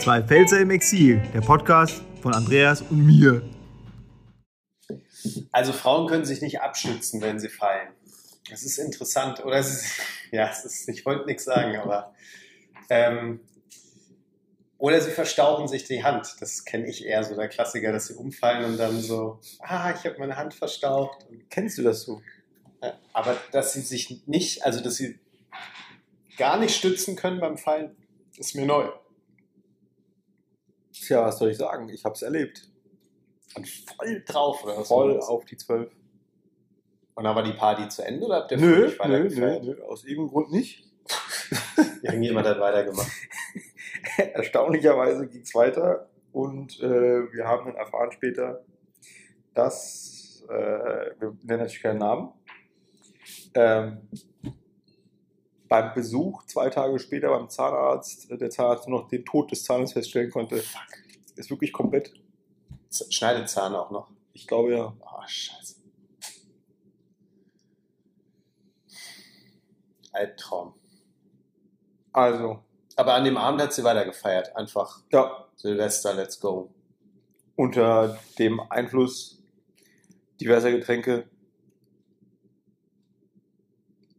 Zwei Pfälzer im Exil, der Podcast von Andreas und mir. Also Frauen können sich nicht abstützen, wenn sie fallen. Das ist interessant. Oder es ist, ja, es ist, ich wollte nichts sagen, aber ähm, oder sie verstauchen sich die Hand. Das kenne ich eher so, der Klassiker, dass sie umfallen und dann so, ah, ich habe meine Hand verstaucht. Kennst du das so? Ja, aber dass sie sich nicht, also dass sie gar nicht stützen können beim Fallen, ist mir neu. Tja, was soll ich sagen? Ich habe es erlebt. Und voll drauf, oder was? Voll auf die Zwölf. Und dann war die Party zu Ende oder habt ihr Nö, nö, nö, nö, aus irgendeinem Grund nicht. Irgendjemand hat weitergemacht. Erstaunlicherweise ging es weiter und äh, wir haben dann erfahren später, dass, äh, wir nennen natürlich keinen Namen, ähm, beim Besuch zwei Tage später beim Zahnarzt, äh, der Zahnarzt nur noch den Tod des Zahnes feststellen konnte. Fuck. Ist wirklich komplett. Z- Schneidezahn auch noch. Ich glaube ja. Oh, scheiße. Albtraum. Also, Aber an dem Abend hat sie weitergefeiert. Einfach ja, Silvester, let's go. unter dem Einfluss diverser Getränke,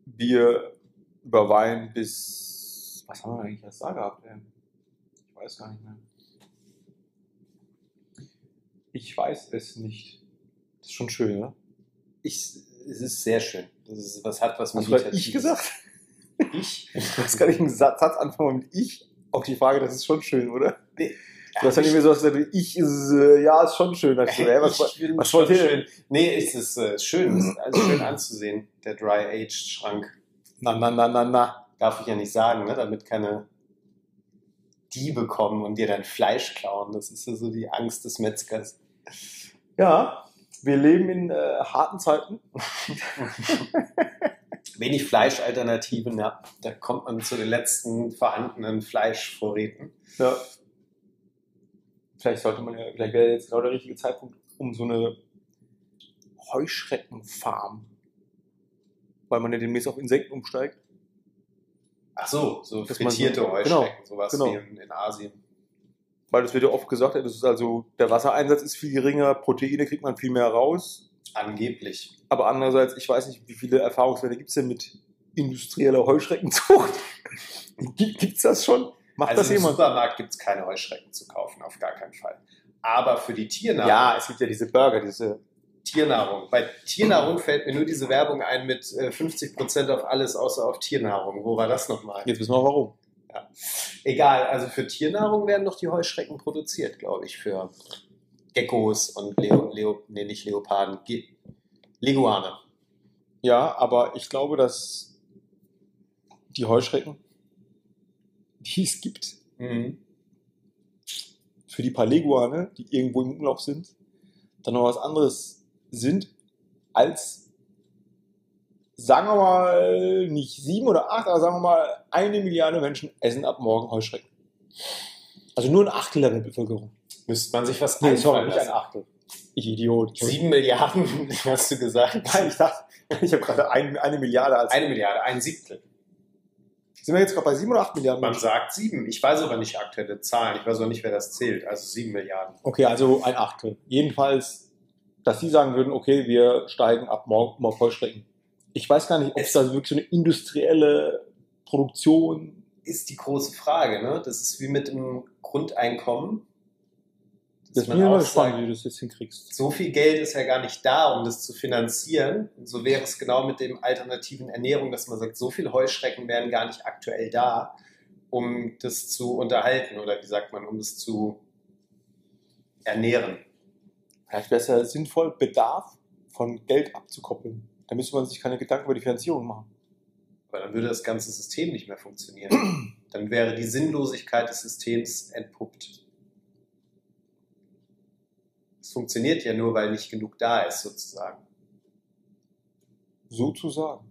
Bier über Wein bis. Was haben wir eigentlich erst da gehabt? Ey? Ich weiß gar nicht mehr. Ich weiß es nicht. Das ist schon schön, ne? Ich, es ist sehr schön. Das ist, was hat was Hast du Meditatives. ich gesagt? Ich? Du hast gar nicht einen Satz, anfangen mit ich. Auch die Frage, das ist schon schön, oder? Nee. Du hast ja nicht mehr so gesagt, ich ist, äh, ja, ist schon schön. Da hab ich so, ey, was, Ich was wollt ihr schön. Nee, es ist äh, schön. Es ist alles schön anzusehen. Der Dry-Aged-Schrank. Na, na, na, na, na. Darf ich ja nicht sagen, ne? damit keine Diebe kommen und dir dein Fleisch klauen. Das ist ja so die Angst des Metzgers. Ja, wir leben in äh, harten Zeiten. Wenig Fleischalternativen, ja. Da kommt man zu den letzten vorhandenen Fleischvorräten. Ja. Vielleicht sollte man ja, vielleicht wäre jetzt genau der richtige Zeitpunkt, um so eine Heuschreckenfarm, weil man ja demnächst auf Insekten umsteigt. Ach so, so Dass man frittierte genau, Heuschrecken, sowas genau. wie in, in Asien. Weil das wird ja oft gesagt, das ist also, der Wassereinsatz ist viel geringer, Proteine kriegt man viel mehr raus. Angeblich. Aber andererseits, ich weiß nicht, wie viele Erfahrungswerte gibt es denn mit industrieller Heuschreckenzucht? Gibt es das schon? Macht also das im jemand? Supermarkt gibt es keine Heuschrecken zu kaufen, auf gar keinen Fall. Aber für die Tiernahrung, Ja, es gibt ja diese Burger, diese. Tiernahrung. Bei Tiernahrung fällt mir nur diese Werbung ein mit äh, 50% auf alles außer auf Tiernahrung. Wo war das nochmal? Jetzt wissen wir warum. Egal, also für Tiernahrung werden doch die Heuschrecken produziert, glaube ich, für Geckos und Leo, Leo, nee, nicht Leoparden, Ge Leguane. Ja, aber ich glaube, dass die Heuschrecken, die es gibt, Mhm. für die paar Leguane, die irgendwo im Umlauf sind, dann noch was anderes sind als, sagen wir mal, nicht sieben oder acht, aber sagen wir mal, eine Milliarde Menschen essen ab morgen Heuschrecken. Also nur ein Achtel der Bevölkerung. Müsste man sich was Nee, sorry, nicht ein. Achtel. Ich Idiot. Sieben Milliarden, hast du gesagt? Nein, ich dachte, ich habe gerade ein, eine Milliarde als. Eine Milliarde, ein Siebtel. sind wir jetzt gerade bei sieben oder acht Milliarden Man Menschen? sagt sieben. Ich weiß aber nicht aktuelle Zahlen. Ich weiß auch nicht, wer das zählt. Also sieben Milliarden. Okay, also ein Achtel. Jedenfalls, dass die sagen würden, okay, wir steigen ab morgen auf Heuschrecken. Ich weiß gar nicht, ob es da wirklich so eine industrielle Produktion. Ist die große Frage, ne? Das ist wie mit dem Grundeinkommen. Das bin ich mal gespannt, wie du das jetzt hinkriegst. so viel Geld ist ja gar nicht da, um das zu finanzieren. Und so wäre es genau mit dem alternativen Ernährung, dass man sagt, so viel Heuschrecken wären gar nicht aktuell da, um das zu unterhalten oder wie sagt man, um das zu ernähren. Vielleicht wäre es ja sinnvoll, Bedarf von Geld abzukoppeln. Da müsste man sich keine Gedanken über die Finanzierung machen. Aber dann würde das ganze System nicht mehr funktionieren. Dann wäre die Sinnlosigkeit des Systems entpuppt. Es funktioniert ja nur, weil nicht genug da ist, sozusagen. Sozusagen.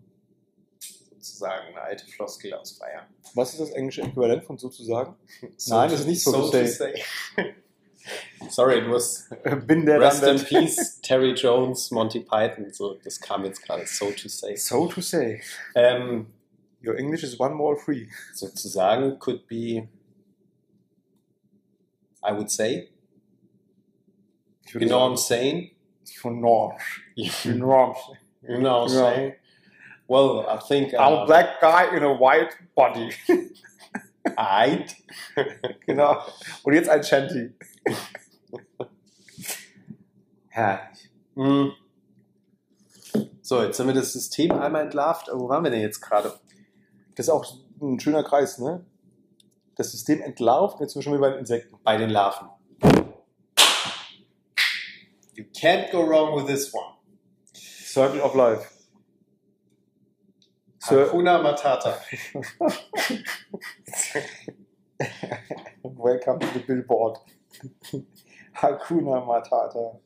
Sozusagen eine alte Floskel aus Bayern. Was ist das englische Äquivalent von sozusagen? So Nein, to- das ist nicht so to say. Sorry, it was Bin der Rest in Peace, Terry Jones, Monty Python. So, das kam jetzt gerade so to say. So to say. Ähm, Your English is one more free. sozusagen could be I would say. Ich You know what I'm saying? von Norm. You know what I'm saying? Well, I think I'm uh, a black guy in a white body. Eid. genau. Und jetzt ein Shanty. Herrlich. Hm. So, jetzt haben wir das System einmal entlarvt. Wo waren wir denn jetzt gerade? Das ist auch ein schöner Kreis, ne? Das System entlarvt, jetzt sind wir schon wieder bei den Insekten. Bei den Larven. You can't go wrong with this one. Circle of Life. Sir Hakuna Matata. Welcome to the Billboard. Hakuna Matata.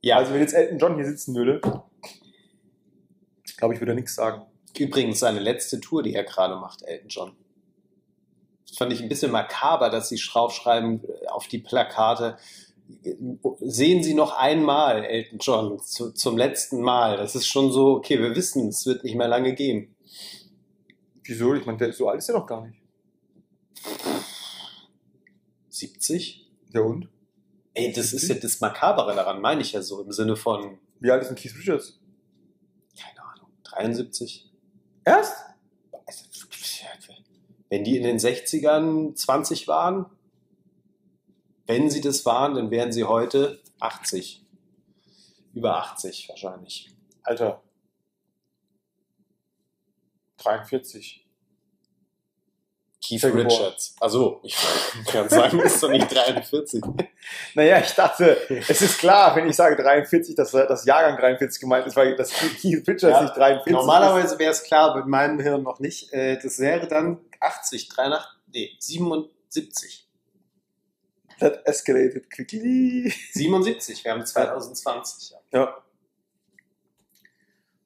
Ja, Also wenn jetzt Elton John hier sitzen würde, glaube ich, würde er nichts sagen. übrigens seine letzte Tour, die er gerade macht, Elton John. Das fand ich ein bisschen makaber, dass sie draufschreiben äh, auf die Plakate. Sehen Sie noch einmal Elton John zu, zum letzten Mal. Das ist schon so, okay, wir wissen, es wird nicht mehr lange gehen. Wieso? Ich meine, der so alt ist er doch gar nicht. 70? Der und? Ey, das ist ja das Makabere daran, meine ich ja so, im Sinne von, Wie alt ist denn Keith Richards? keine Ahnung, 73? Erst? Also, Wenn die in den 60ern 20 waren, wenn sie das waren, dann wären sie heute 80. Über 80 wahrscheinlich. Alter. 43. Keith geboren. Richards. Also, ich kann sagen, ist doch nicht 43. Naja, ich dachte, es ist klar, wenn ich sage 43, dass das Jahrgang 43 gemeint ist, weil das Keith Richards Ja, nicht 43 Normalerweise wäre es klar, mit meinem Hirn noch nicht. Äh, Das wäre dann 80, 83, nee, 77. That escalated quickly. 77, wir haben 2020. Ja. Ja.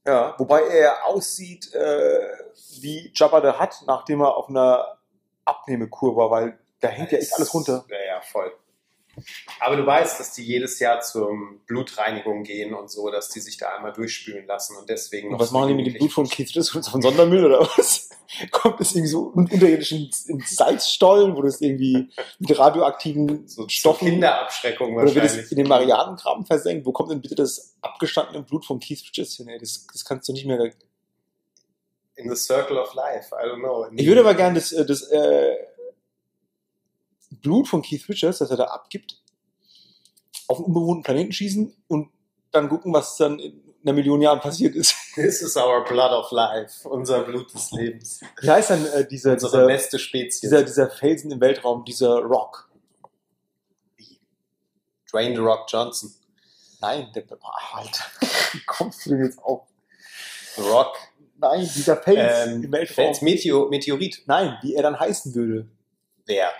Ja, wobei er aussieht äh, wie Jabba the Hutt, nachdem er auf einer Abnehmekur war, weil da hängt ja echt alles runter. Ja, ja, voll. Aber du weißt, dass die jedes Jahr zur Blutreinigung gehen und so, dass die sich da einmal durchspülen lassen und deswegen Und was machen die mit dem Blut von Keith von Sondermüll oder was? Kommt es irgendwie so un- unterirdisch ins, ins Salzstollen, wo das irgendwie mit radioaktiven so Stoffen Kinderabschreckung oder wird es wahrscheinlich. in den Marianengraben versenkt? Wo kommt denn bitte das abgestandene Blut von Keith Richards hin? Ey? Das, das kannst du nicht mehr. In the Circle of Life, I don't know. Ich würde aber gerne das, äh, das äh, Blut von Keith Richards, das er da abgibt, auf einen unbewohnten Planeten schießen und dann gucken, was dann in einer Million Jahren passiert ist. This is our blood of life, unser Blut des Lebens. Wie heißt dann äh, dieser, Unsere dieser, beste Spezies. dieser, dieser Felsen im Weltraum, dieser Rock? Dwayne The Rock Johnson. Nein, der, ah, Alter, wie kommst du denn jetzt auf? The Rock. Nein, dieser Fels Ähm, im Weltraum. Fels Meteo Meteorit. Nein, wie er dann heißen würde. Wer?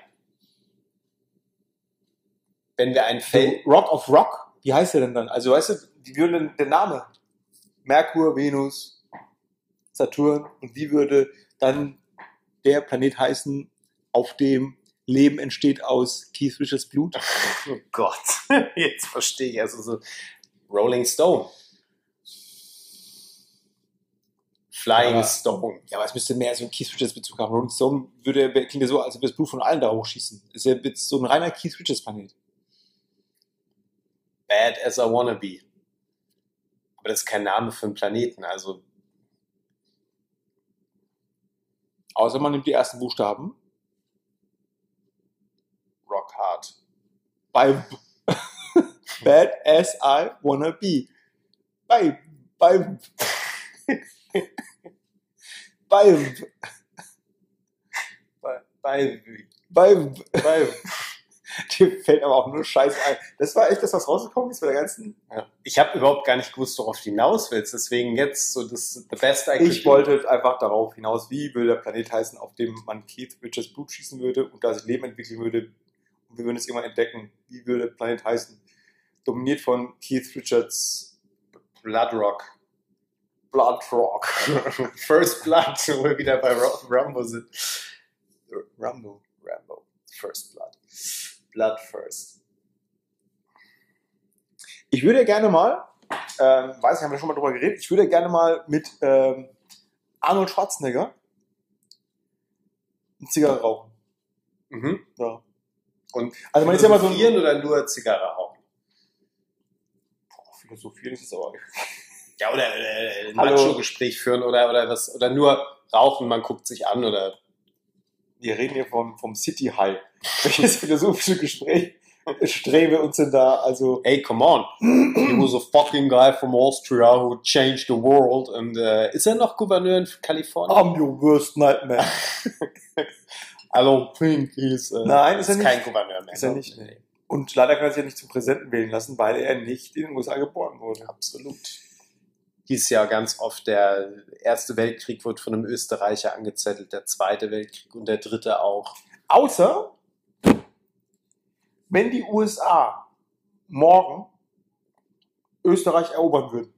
Wenn wir ein Feld. Rock of Rock, wie heißt er denn dann? Also weißt du, wie würde denn der Name? Merkur, Venus, Saturn und wie würde dann der Planet heißen, auf dem Leben entsteht aus Keith Richards Blut? Oh Gott, jetzt verstehe ich. Also so Rolling Stone. Flying Aber- Stone. Ja, aber es müsste mehr so einen Keith Richards Bezug haben. Rolling Stone würde, klingt ja so, als ob das Blut von allen da hochschießen. Ist ja so ein reiner Keith Richards Planet. Bad as I wanna be. Aber das ist kein Name für einen Planeten. Also Außer man nimmt die ersten Buchstaben. Rock Hard. Bei Bad as I wanna be. Bei, bei, bei, Bei, bei, bei, dir fällt aber auch nur Scheiße ein. Das war echt das, was rausgekommen ist bei der ganzen. ja. Ich habe überhaupt gar nicht gewusst, worauf du hinaus willst. Deswegen jetzt so das the best I Ich wollte einfach darauf hinaus, wie würde der Planet heißen, auf dem man Keith Richards Blut schießen würde und da sich Leben entwickeln würde. Und wir würden es irgendwann entdecken. Wie würde der Planet heißen? Dominiert von Keith Richards Blood Rock. Blood Rock. First Blood, wo wir wieder bei Rambo sind. Rambo. Rambo. First Blood. Blood first. Ich würde gerne mal, ähm, weiß ich, haben wir schon mal drüber geredet, ich würde gerne mal mit ähm, Arnold Schwarzenegger eine Zigarre rauchen. Mhm. Ja. Und Also man ist ja mal so ein oder nur Zigarre rauchen? Boah, Philosophieren ist es aber. Ja, oder äh, ein Hallo. Macho-Gespräch führen oder, oder was, oder nur rauchen, man guckt sich an oder. Wir reden hier vom, vom City High. Welches philosophische Gespräch streben wir uns denn da? Also, Hey, come on. He was a fucking guy from Austria who changed the world. Und äh, ist er noch Gouverneur in Kalifornien? I'm your worst nightmare. I don't think he's. Äh, Nein, ist er kein nicht. Gouverneur mehr. Ist er nicht, nee. Und leider kann er sich ja nicht zum Präsidenten wählen lassen, weil er nicht in den USA geboren wurde. Absolut. Hieß ja ganz oft, der Erste Weltkrieg wird von einem Österreicher angezettelt, der Zweite Weltkrieg und der Dritte auch. Außer, wenn die USA morgen Österreich erobern würden,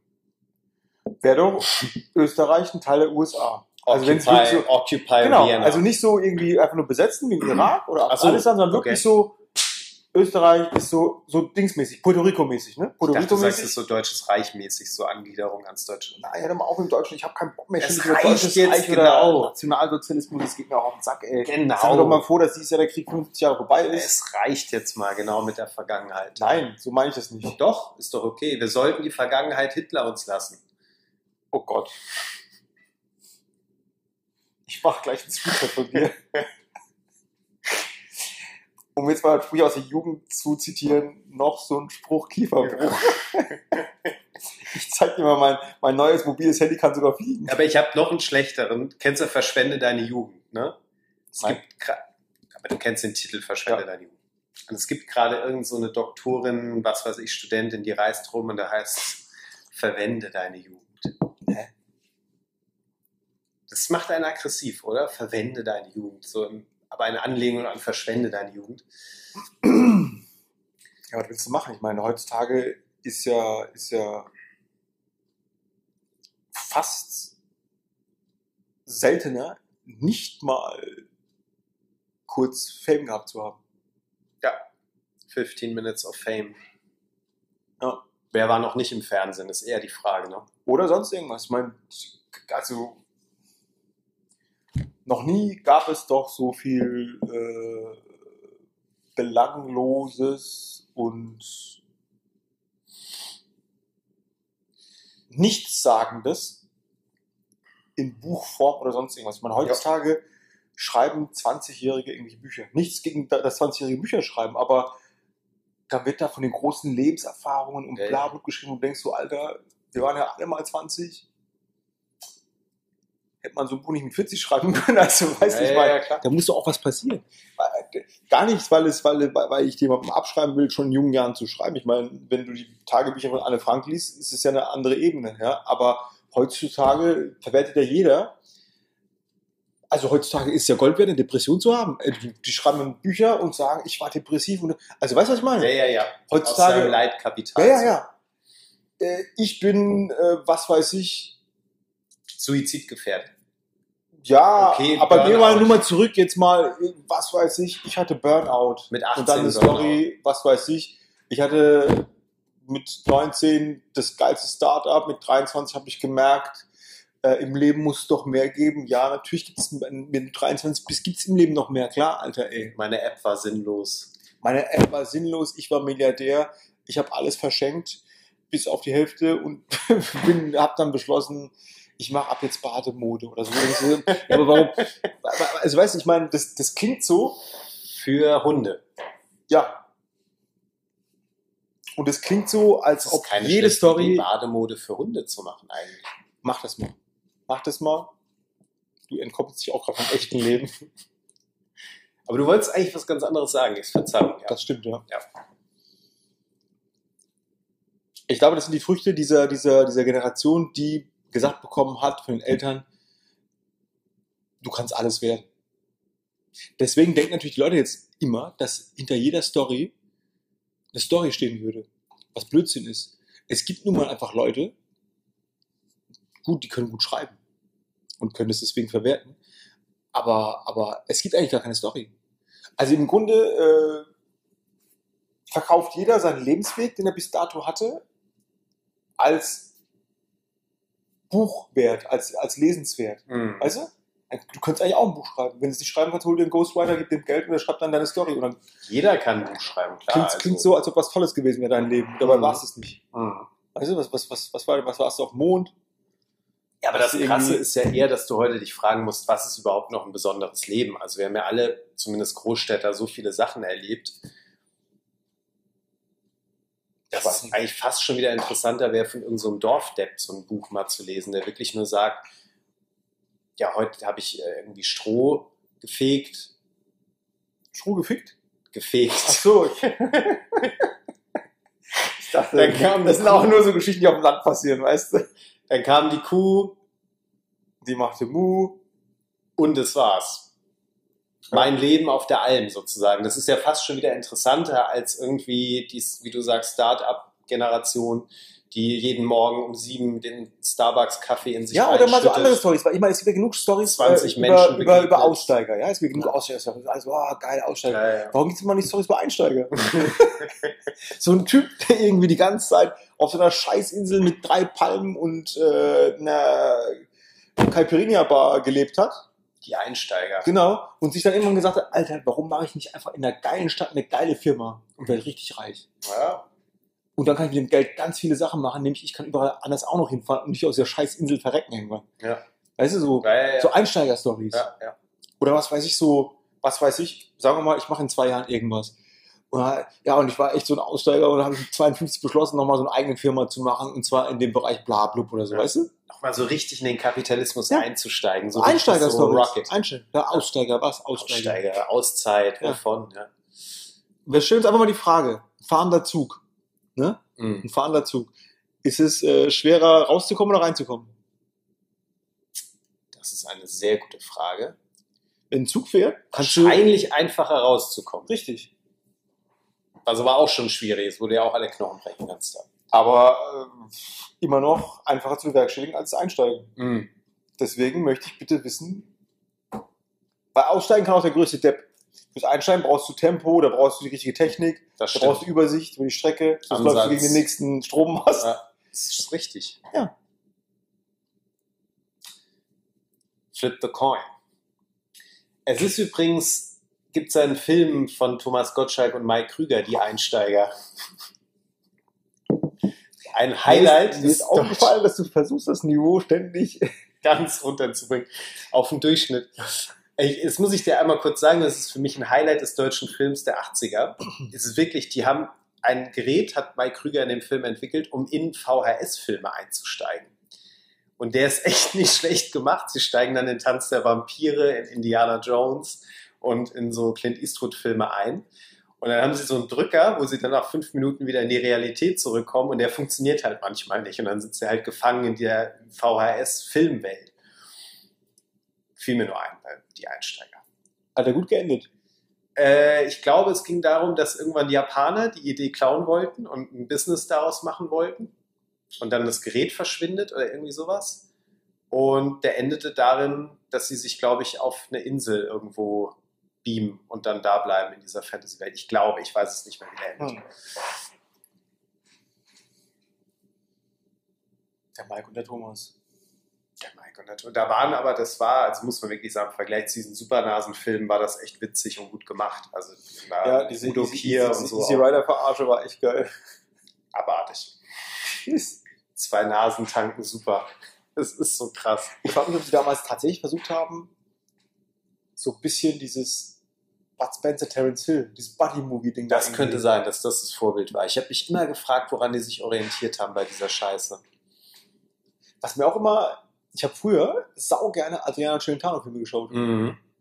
wäre doch Österreich ein Teil der USA. Also wenn es Occupy, wirklich so, Occupy genau, Vienna. also nicht so irgendwie einfach nur besetzen wie in Irak oder Ach so, Afghanistan, sondern okay. wirklich so, Österreich ist so, so dingsmäßig, Puerto Rico mäßig, ne? ich Puerto dachte, du Rico sagst es mäßig. so deutsches Reich mäßig, so Angliederung ans Deutsche. Doch mal auf im Deutschen, ich habe keinen Bock mehr. Es reicht deutsches jetzt, Reich genau. Nationalsozialismus, das geht mir auch auf den Sack, ey. Genau. Sag doch mal vor, dass dieses Jahr der Krieg 50 Jahre vorbei ist. Es reicht jetzt mal genau mit der Vergangenheit. Nein, so meine ich das nicht. Doch, ist doch okay. Wir sollten die Vergangenheit Hitler uns lassen. Oh Gott. Ich mach gleich einen Screenshot von dir. um jetzt mal früher aus der Jugend zu zitieren, noch so ein Spruch Kieferbruch. ich zeig dir mal mein, mein neues mobiles Handy kann sogar fliegen. Aber ich habe noch einen schlechteren. Kennst du Verschwende deine Jugend, ne? Es Nein. gibt aber du kennst den Titel Verschwende Ja. deine Jugend. Und es gibt gerade irgend so eine Doktorin, was weiß ich, Studentin, die reist rum und da heißt es, verwende deine Jugend. Hä? Das macht einen aggressiv, oder? Verwende deine Jugend. So, im- aber eine Anlehnung an verschwende deine Jugend. Ja, was willst du machen? Ich meine, heutzutage ist ja, ist ja fast seltener, nicht mal kurz Fame gehabt zu haben. Ja. 15 Minutes of Fame. Ja. Wer war noch nicht im Fernsehen, ist eher die Frage, ne? Oder sonst irgendwas. Ich meine, also noch nie gab es doch so viel äh, Belangloses und Nichtssagendes in Buchform oder sonst irgendwas. Ich meine, heutzutage schreiben 20-Jährige irgendwelche Bücher. Nichts gegen da- das 20-jährige Bücher schreiben, aber da wird da von den großen Lebenserfahrungen und Ja, ja. bla bla geschrieben und denkst so, Alter, wir waren ja alle mal 20. Hätte man so ein Buch nicht mit 40 schreiben können, also weiß nicht, weil klar. da muss doch auch was passieren. Weil- Gar nichts, weil, es, weil, weil ich jemandem abschreiben will, schon in jungen Jahren zu schreiben. Ich meine, wenn du die Tagebücher von Anne Frank liest, ist es ja eine andere Ebene. Ja? Aber heutzutage verwertet ja jeder. Also heutzutage ist ja Gold wert, eine Depression zu haben. Äh, Die, die schreiben Bücher und sagen, ich war depressiv. Und, also weißt du, was ich meine? Ja, ja, ja. Aus seinem Heutzutage. Leitkapital. Ja, ja, ja. Äh, Ich bin, äh, was weiß ich, Suizidgefährdet. Ja, Okay, aber gehen wir mal nur mal zurück jetzt mal, was weiß ich, ich hatte Burnout. Mit 18 Und dann eine Story, was weiß ich, ich hatte mit 19 das geilste Startup, mit 23 habe ich gemerkt, äh, im Leben muss es doch mehr geben. Ja, natürlich gibt es, du 23 bist, gibt es im Leben noch mehr, klar, Alter, ey. Meine App war sinnlos. Meine App war sinnlos, ich war Milliardär, ich habe alles verschenkt, bis auf die Hälfte und bin, habe dann beschlossen, ich mache ab jetzt Bademode oder so. ja, aber warum? Also weißt du, ich meine, das, das klingt so, Für Hunde. ja. Und es klingt so, als ob keine jede Story. Bademode für Hunde zu machen eigentlich. Mach das mal. Mach das mal. Du entkoppelst dich auch gerade vom echten Leben. Aber du wolltest eigentlich was ganz anderes sagen. Ich verzeihung. Ja. Das stimmt, ja. Ja. Ich glaube, das sind die Früchte dieser, dieser, dieser Generation, die gesagt bekommen hat von den Eltern, du kannst alles werden. Deswegen denken natürlich die Leute jetzt immer, dass hinter jeder Story eine Story stehen würde. Was Blödsinn ist. Es gibt nun mal einfach Leute, gut, die können gut schreiben und können es deswegen verwerten. Aber, aber es gibt eigentlich gar keine Story. Also im Grunde äh, verkauft jeder seinen Lebensweg, den er bis dato hatte, als Buchwert, als, als lesenswert. Hm. Weißt du? Du könntest eigentlich auch ein Buch schreiben. Wenn du es nicht schreiben kannst, hol dir einen Ghostwriter, gib dem Geld und er schreibt dann deine Story. Und dann Jeder kann ein Buch schreiben, klar. klingt, also- klingt so, als ob was Tolles gewesen wäre, dein Leben. Dabei Mhm. war es es nicht. Mhm. Weißt du, was, was, was, was, war, was warst du auf dem Mond? Ja, aber das Krasse ist ja eher, dass du heute dich fragen musst, was ist überhaupt noch ein besonderes Leben? Also wir haben ja alle, zumindest Großstädter, so viele Sachen erlebt. Es nicht. eigentlich fast schon wieder interessanter wäre, von irgendeinem so Dorfdepp so ein Buch mal zu lesen, der wirklich nur sagt, ja, heute habe ich äh, irgendwie Stroh gefegt, Stroh gefickt? gefegt. Ach so. Ich, dachte, Dann kam das sind auch nur so Geschichten, die auf dem Land passieren, weißt du? Dann kam die Kuh Die machte Mu. und das war's. Mein Leben auf der Alm sozusagen. Das ist ja fast schon wieder interessanter als irgendwie die, wie du sagst, Start-up-Generation, die jeden Morgen um sieben den Starbucks-Kaffee in sich Ja, oder mal so andere Stories. Weil ich meine, es gibt ja genug Stories 20 äh, Menschen über, über, über Aussteiger. Ja, es gibt genug Ja. Aussteiger. Also, oh, geil, Aussteiger. Ja, ja. Warum gibt es immer nicht Stories über Einsteiger? so ein Typ, der irgendwie die ganze Zeit auf so einer Scheißinsel mit drei Palmen und äh, einer Caipirinha-Bar gelebt hat. Die Einsteiger. Genau. Und sich dann irgendwann gesagt hat, Alter, warum mache ich nicht einfach in einer geilen Stadt eine geile Firma und werde richtig reich? Ja. Und dann kann ich mit dem Geld ganz viele Sachen machen, nämlich ich kann überall anders auch noch hinfahren und nicht aus der Scheißinsel verrecken irgendwann. Ja. Weißt du, so, Ja, ja, ja. so Einsteiger-Stories. ja, ja. Oder was weiß ich so, was weiß ich, sagen wir mal, ich mache in zwei Jahren irgendwas. Und, ja, und ich war echt so ein Aussteiger und habe mit 52 beschlossen, nochmal so eine eigene Firma zu machen, und zwar in dem Bereich Blablub oder so, Ja. weißt du? Nochmal so richtig in den Kapitalismus Ja. einzusteigen. So Einsteiger so. Rocket. Einsteiger. Ja, Aussteiger, was? Aussteiger. Aussteiger, Auszeit, Ja. wovon? Ja. Wir stellen uns einfach mal die Frage, fahrender Zug, ne? Mhm. Ein fahrender Zug. Ist es äh, schwerer rauszukommen oder reinzukommen? Das ist eine sehr gute Frage. Wenn ein Zug fährt, kannst du... Wahrscheinlich einfacher rauszukommen. Richtig. Also war auch schon schwierig, es wurde ja auch alle Knochen brechen kannst du. Aber äh, immer noch einfacher zu bewerkstelligen als einsteigen. Mhm. Deswegen möchte ich bitte wissen, bei Aussteigen kann auch der größte Depp. Fürs Einsteigen brauchst du Tempo, da brauchst du die richtige Technik, da brauchst du Übersicht über die Strecke, sonst läufst du gegen den nächsten Strommast. Ja, das ist richtig. Ja. Flip the coin. Es ist übrigens, gibt es einen Film von Thomas Gottschalk und Mike Krüger, die Einsteiger. Ein Highlight Mir ist, mir ist aufgefallen, dass du versuchst, das Niveau ständig. ganz runterzubringen auf den Durchschnitt. Ich, jetzt muss ich dir einmal kurz sagen, das ist für mich ein Highlight des deutschen Films der 80er. Es ist wirklich, die haben ein Gerät, hat Mike Krüger in dem Film entwickelt, um in VHS-Filme einzusteigen. Und der ist echt nicht schlecht gemacht. Sie steigen dann in Tanz der Vampire, in Indiana Jones und in so Clint Eastwood-Filme ein. Und dann haben sie so einen Drücker, wo sie dann nach fünf Minuten wieder in die Realität zurückkommen und der funktioniert halt manchmal nicht. Und dann sind sie halt gefangen in der VHS-Filmwelt. Fiel mir nur ein, bei die Einsteiger. Hat er gut geendet. Äh, ich glaube, es ging darum, dass irgendwann die Japaner die Idee klauen wollten und ein Business daraus machen wollten. Und dann das Gerät verschwindet oder irgendwie sowas. Und der endete darin, dass sie sich, glaube ich, auf eine Insel irgendwo beamen und dann da bleiben in dieser Fantasy-Welt. Ich glaube, ich weiß es nicht mehr, wie der endet. Hm. Der Mike und der Thomas. Der Mike und der Tom. Da waren aber, das war, also muss man wirklich sagen, im Vergleich zu diesen Supernasen-Filmen war das echt witzig und gut gemacht. Also Ja, diese Udo Kier Easy, und so Easy auch Rider Verarsche war echt geil. abartig. Zwei Nasen tanken, super. Das ist so krass. Ich frage mich, ob sie damals tatsächlich versucht haben, so ein bisschen dieses Bud Spencer Terence Hill, dieses Buddy-Movie-Ding. Das da könnte sein, dass das das Vorbild war. Ich habe mich immer gefragt, woran die sich orientiert haben bei dieser Scheiße. Was mir auch immer, ich habe früher sau gerne Adriana Celentano-Filme geschaut.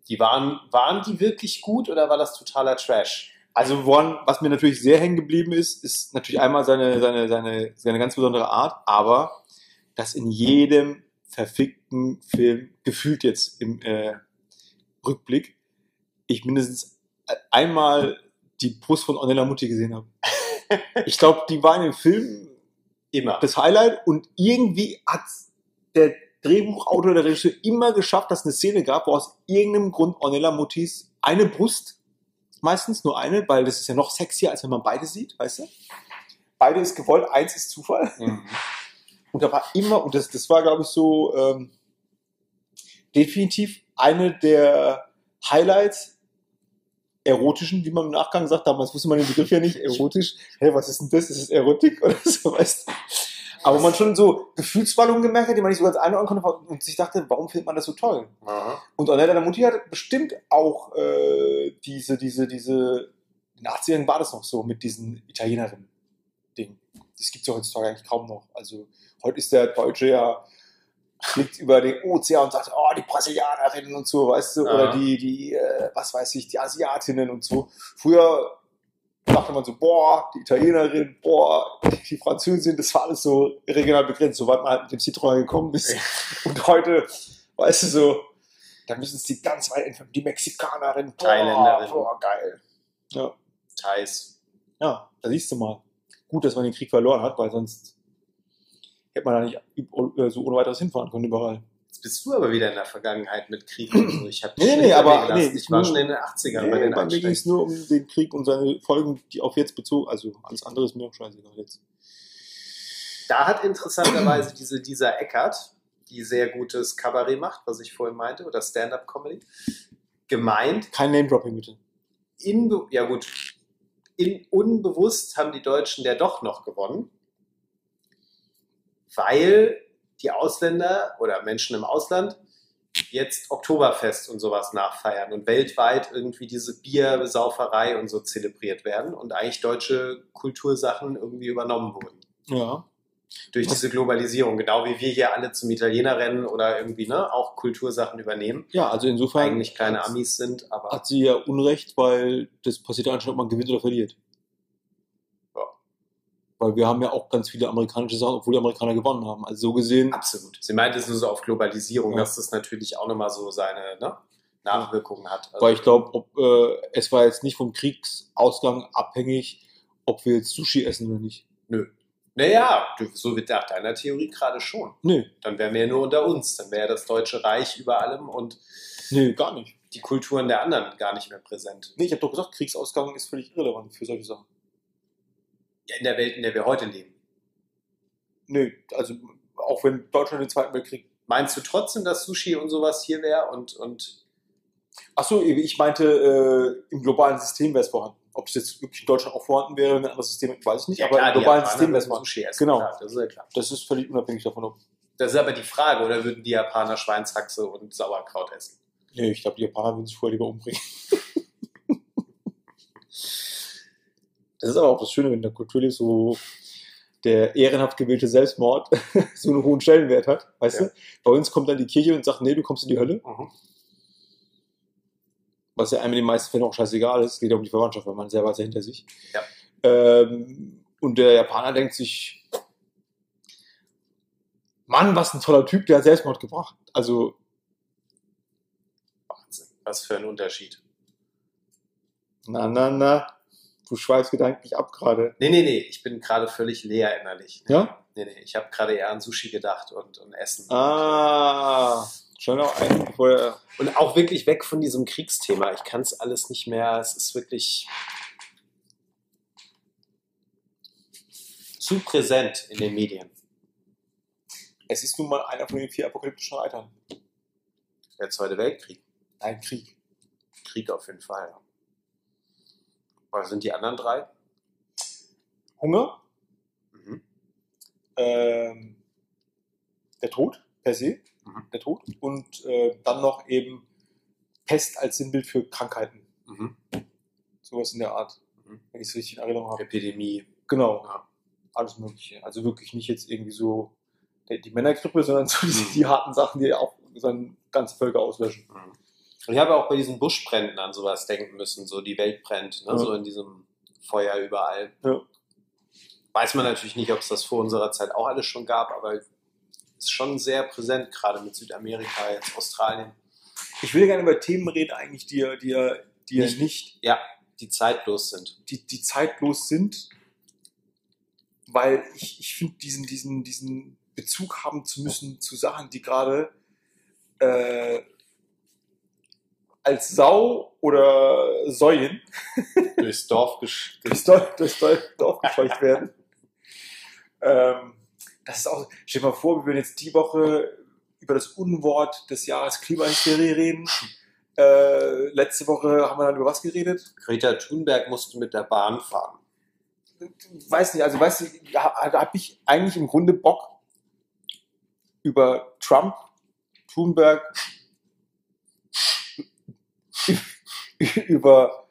Die waren, waren die wirklich gut oder war das totaler Trash? Also woran, was mir natürlich sehr hängen geblieben ist, ist natürlich einmal seine, seine, seine, seine ganz besondere Art, aber dass in jedem verfickten Film, gefühlt jetzt im äh, Rückblick, ich mindestens einmal die Brust von Ornella Mutti gesehen habe. Ich glaube, die war in dem Film Immer. das Highlight und irgendwie hat der Drehbuchautor, der Regisseur immer geschafft, dass es eine Szene gab, wo aus irgendeinem Grund Ornella Muttis eine Brust, meistens nur eine, weil das ist ja noch sexier, als wenn man beide sieht, weißt du? Beide ist gewollt, eins ist Zufall. Mhm. Und da war immer, und das, das war, glaube ich, so ähm, definitiv eine der Highlights erotischen, wie man im Nachgang sagt, damals wusste man den Begriff ja nicht, erotisch. Hä, was ist denn das? Ist es Erotik oder so, weißt? Aber man schon so Gefühlsballungen gemerkt hat, die man nicht so ganz einordnen konnte und sich dachte, warum findet man das so toll? Aha. Und Ornella Mutti hat bestimmt auch äh, diese, diese, diese, in den 80ern war das noch so mit diesen Italienerinnen-Ding. Das gibt's ja heutzutage eigentlich kaum noch. Also heute ist der Deutsche ja fliegt über den Ozean und sagt, oh, die Brasilianerinnen und so, weißt du, Ja. oder die, die, äh, was weiß ich, die Asiatinnen und so. Früher dachte man so, boah, die Italienerin, boah, die Französin, das war alles so regional begrenzt, soweit man halt mit dem Citroën gekommen ist. Und heute, weißt du, so, da müssen es die ganz weit entfernt, die Mexikanerin, boah, Thailänderin. boah, geil. Ja, Thais. ja, da siehst du mal. Gut, dass man den Krieg verloren hat, weil sonst hätte man da nicht äh, so ohne weiteres hinfahren können überall. Jetzt bist du aber wieder in der Vergangenheit mit Krieg und so. Ich, hab dich Nee, nee, aber- nee, ich war nur- schon in den 80ern bei Nee, den bei mir ging es nur um den Krieg und seine Folgen, die auf jetzt bezogen, also alles andere ist mir auch scheißegal jetzt. Da hat interessanterweise diese, dieser Eckert, die sehr gutes Kabarett macht, was ich vorhin meinte, oder Stand-Up-Comedy, gemeint, Kein Name-Dropping bitte. in, ja gut, in, unbewusst haben die Deutschen der doch noch gewonnen, weil die Ausländer oder Menschen im Ausland jetzt Oktoberfest und sowas nachfeiern und weltweit irgendwie diese Biersauferei und so zelebriert werden und eigentlich deutsche Kultursachen irgendwie übernommen wurden. Ja. Durch diese Globalisierung, genau wie wir hier alle zum Italiener rennen oder irgendwie ne, auch Kultursachen übernehmen. Ja, also insofern Eigentlich kleine Amis sind, aber hat sie ja Unrecht, weil das passiert ja anscheinend, ob man gewinnt oder verliert. Weil wir haben ja auch ganz viele amerikanische Sachen, obwohl die Amerikaner gewonnen haben. Also so gesehen, Absolut. Sie meinte es nur so auf Globalisierung, Ja. dass das natürlich auch nochmal so seine ne, Nachwirkungen hat. Also, weil ich glaube, äh, es war jetzt nicht vom Kriegsausgang abhängig, ob wir jetzt Sushi essen oder nicht. naja, du- so wird nach deiner Theorie gerade schon. Nö, Dann wären wir ja nur unter uns. Dann wäre das Deutsche Reich über allem und nö, gar nicht. die Kulturen der anderen gar nicht mehr präsent. Nee, ich habe doch gesagt, Kriegsausgang ist völlig irrelevant für solche Sachen. Ja, in der Welt, in der wir heute leben. Nö, also auch wenn Deutschland den Zweiten Weltkrieg. Meinst du trotzdem, dass Sushi und sowas hier wäre und, und Achso, ich meinte, äh, im globalen System wäre es vorhanden. Ob es jetzt wirklich in Deutschland auch vorhanden wäre, ein anderes System, weiß ich nicht, aber klar, im globalen System wäre es vorhanden. Sushi essen. Genau. Klar, das ist ja klar. Das ist völlig unabhängig davon, ob. Das ist aber die Frage, oder würden die Japaner Schweinshaxe und Sauerkraut essen? Nee, ich glaube, die Japaner würden sich vorher lieber umbringen. das ist aber auch das Schöne, wenn der Kultur lebst, so der ehrenhaft gewählte Selbstmord so einen hohen Stellenwert hat, weißt Ja. du? Bei uns kommt dann die Kirche und sagt, nee, du kommst in die Hölle. was ja einem in den meisten Fällen auch scheißegal ist, geht ja um die Verwandtschaft, weil man selber ist ja hinter sich. Ja. Ähm, und der Japaner denkt sich, Mann, was ein toller Typ, der hat Selbstmord gebracht. Also, Wahnsinn. Was für ein Unterschied. na, na, na, du schweifst gedanklich ab gerade. Nee, nee, nee, ich bin gerade völlig leer innerlich. Ja? Nee, nee, ich habe gerade eher an Sushi gedacht und, und Essen. Ah, schon noch ein, bevor er, Und auch wirklich weg von diesem Kriegsthema. Ich kann es alles nicht mehr. Es ist wirklich zu präsent in den Medien. es ist nun mal einer von den vier apokalyptischen Reitern. Der Zweite Weltkrieg. Ein Krieg. Krieg auf jeden Fall. Was sind die anderen drei? Hunger, Mhm. ähm, der Tod per se, Mhm. der Tod und äh, dann noch eben Pest als Sinnbild für Krankheiten. Mhm. Sowas in der Art, Mhm. wenn ich es richtig in Erinnerung habe. Epidemie. Genau, Ja. alles Mögliche. Also wirklich nicht jetzt irgendwie so die, Männergrippe, sondern so die, Mhm. die harten Sachen, die auch dann ganze Völker auslöschen. Mhm. Und ich habe auch bei diesen Buschbränden an sowas denken müssen, so die Welt brennt, ne? Ja. so in diesem Feuer überall. Ja. Weiß man natürlich nicht, ob es das vor unserer Zeit auch alles schon gab, aber ist schon sehr präsent, gerade mit Südamerika, jetzt Australien. Ich will gerne über Themen reden, eigentlich, die, ja- die, ja- die Nicht- nicht Ja, die zeitlos sind. die, die zeitlos sind, weil ich, ich finde, diesen, diesen, diesen Bezug haben zu müssen zu Sachen, die gerade äh, als Sau oder Säuen Durchs Dorf gesch durchs Dorf, durchs Dorf, gescheucht werden. Ähm, das ist auch, stell dir mal vor, wir würden jetzt die Woche über das Unwort des Jahres Klimahysterie reden. Äh, letzte Woche haben wir dann über was geredet? Greta Thunberg musste mit der Bahn fahren. Weiß nicht, also weißt du, da, da habe ich eigentlich im Grunde Bock über Trump, Thunberg, über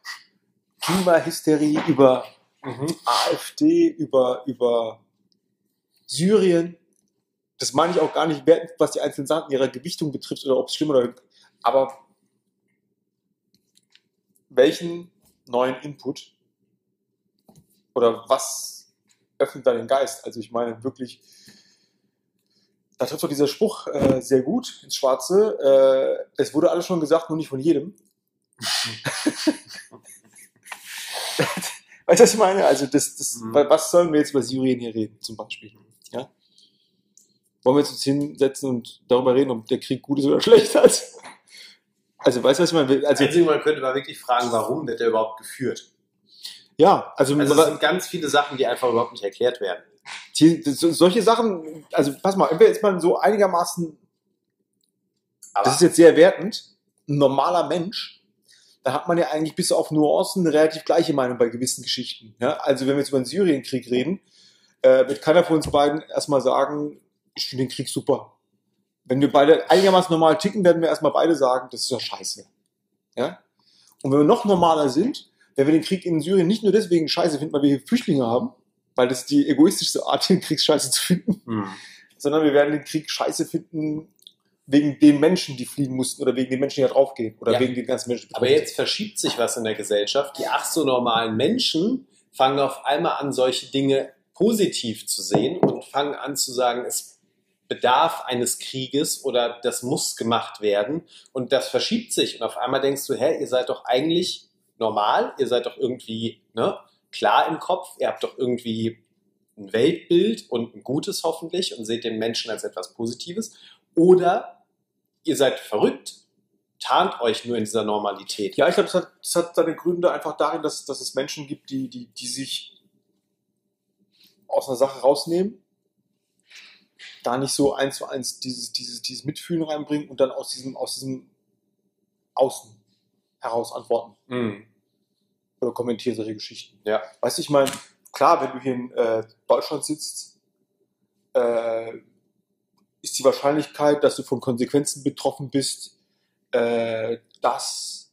Klimahysterie, über Mhm. AfD, über, über Syrien. Das meine ich auch gar nicht wertend, was die einzelnen Sachen ihrer Gewichtung betrifft oder ob es schlimm oder aber welchen neuen Input oder was öffnet da den Geist? Also ich meine wirklich, da trifft doch dieser Spruch äh, sehr gut ins Schwarze. Äh, es wurde alles schon gesagt, nur nicht von jedem. Weißt du, was ich meine? Also, das, das, Mhm. was sollen wir jetzt über Syrien hier reden, zum Beispiel? Ja? Wollen wir jetzt uns hinsetzen und darüber reden, ob der Krieg gut ist oder schlecht? Also, also weißt du, was ich meine? Also, Einzige, man könnte mal wirklich fragen, warum wird der überhaupt geführt? ja, also, Also es sind ganz viele Sachen, die einfach überhaupt nicht erklärt werden. die, das, solche Sachen, also pass mal, wenn wir jetzt mal so einigermaßen, Aber das ist jetzt sehr wertend, ein normaler Mensch, da hat man ja eigentlich bis auf Nuancen eine relativ gleiche Meinung bei gewissen Geschichten. Ja? Also wenn wir jetzt über den Syrienkrieg reden, äh, wird keiner von uns beiden erstmal sagen, ich finde den Krieg super. Wenn wir beide einigermaßen normal ticken, werden wir erstmal beide sagen, das ist ja scheiße. Ja? Und wenn wir noch normaler sind, werden wir den Krieg in Syrien nicht nur deswegen scheiße finden, weil wir hier Flüchtlinge haben, weil das die egoistischste Art, den Krieg scheiße zu finden, hm. sondern wir werden den Krieg scheiße finden wegen den Menschen, die fliehen mussten oder wegen den Menschen, die da draufgehen oder Ja. wegen den ganzen Menschen. die Aber jetzt verschiebt sich was in der Gesellschaft. Die ach so normalen Menschen fangen auf einmal an, solche Dinge positiv zu sehen und fangen an zu sagen, es bedarf eines Krieges oder das muss gemacht werden. Und das verschiebt sich. Und auf einmal denkst du, hä, ihr seid doch eigentlich normal, ihr seid doch irgendwie ne, klar im Kopf, ihr habt doch irgendwie ein Weltbild und ein gutes hoffentlich und seht den Menschen als etwas Positives. Oder ihr seid verrückt, tarnt euch nur in dieser Normalität. Ja, ich glaube, das hat, das hat seine Gründe einfach darin, dass, dass es Menschen gibt, die, die, die sich aus einer Sache rausnehmen, da nicht so eins zu eins dieses, dieses, dieses Mitfühlen reinbringen und dann aus diesem, aus diesem Außen heraus antworten Mhm. oder kommentieren solche Geschichten. Ja. Weißt du, ich meine, klar, wenn du hier in äh, Deutschland sitzt, äh, ist die Wahrscheinlichkeit, dass du von Konsequenzen betroffen bist, äh, dass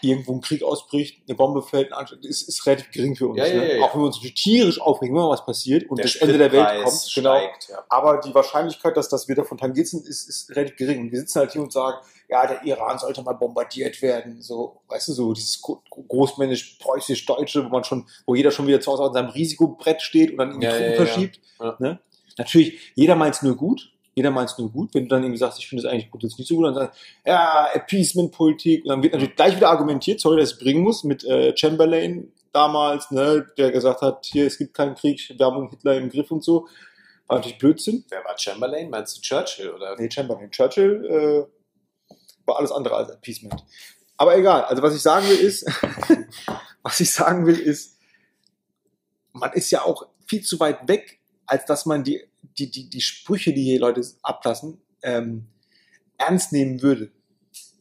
irgendwo ein Krieg ausbricht, eine Bombe fällt, ist, ist relativ gering für uns. Ja, ne? ja, ja. Auch wenn wir uns natürlich tierisch aufregen, wenn mal was passiert und das Ende der Welt kommt. Genau. steigt, ja. Aber die Wahrscheinlichkeit, dass, dass wir davon tangiert sind, ist, ist relativ gering. Und wir sitzen halt hier und sagen, ja, der Iran sollte mal bombardiert werden. So, weißt du, so dieses gro- großmännisch preußisch-deutsche, wo man schon, wo jeder schon wieder zu Hause an seinem Risikobrett steht und dann in die Ja, Truppen verschiebt. Ne? Natürlich, jeder meint es nur gut. Jeder meint es nur gut. Wenn du dann irgendwie sagst, ich finde es eigentlich gut, das ist nicht so gut, dann sagst du, ja, Appeasement-Politik. Und dann wird natürlich gleich wieder argumentiert, sorry, dass ich bringen muss, mit äh, Chamberlain damals, ne, der gesagt hat, hier, es gibt keinen Krieg, wir haben Hitler im Griff und so. War natürlich Blödsinn. Wer war Chamberlain? Meinst du Churchill? Oder? Nee, Chamberlain. Churchill äh, war alles andere als Appeasement. Aber egal, also was ich sagen will ist, was ich sagen will ist, man ist ja auch viel zu weit weg, als dass man die, die, die, die Sprüche, die hier Leute ablassen, ähm, ernst nehmen würde.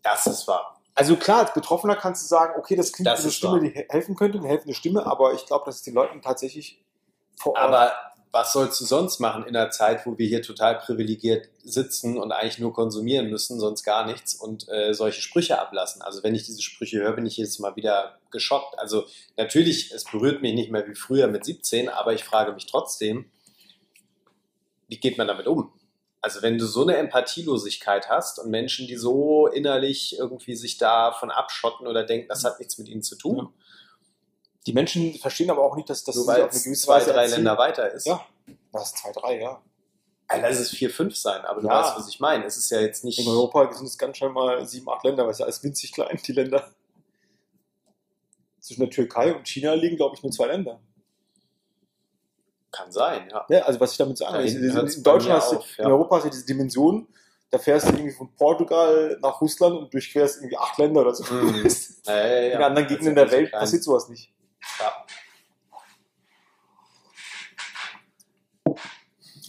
Das ist wahr. Also klar, als Betroffener kannst du sagen, okay, das klingt Das eine Stimme, wahr. die he- helfen könnte, eine helfende Stimme, aber ich glaube, dass es den Leuten tatsächlich vor Ort Aber was sollst du sonst machen in einer Zeit, wo wir hier total privilegiert sitzen und eigentlich nur konsumieren müssen, sonst gar nichts und äh, solche Sprüche ablassen? Also wenn ich diese Sprüche höre, bin ich jedes Mal wieder geschockt. Also natürlich, es berührt mich nicht mehr wie früher mit 17, aber ich frage mich trotzdem, wie geht man damit um? Also wenn du so eine Empathielosigkeit hast und Menschen, die so innerlich irgendwie sich davon abschotten oder denken, das hat nichts mit ihnen zu tun, die Menschen verstehen aber auch nicht, dass das weil auf eine gewisse zwei, Weise drei erziehen. Länder weiter ist. Ja, was zwei, drei, ja. Ja, lass es vier, fünf sein, aber du Ja. weißt, was ich meine. Es ist ja jetzt nicht. In Europa sind es ganz schnell mal sieben, acht Länder, weil es ja alles winzig klein, die Länder. Zwischen der Türkei und China liegen, glaube ich, nur zwei Länder. Kann sein, ja. Ja, also was ich damit will, hinten in, in Deutschland hast du, auf, ja. in Europa hast du diese Dimension, da fährst du irgendwie von Portugal nach Russland und durchquerst irgendwie acht Länder oder so. Mhm. Ja, ja, ja. In anderen Gegenden ja der Welt klein. passiert sowas nicht. Ja.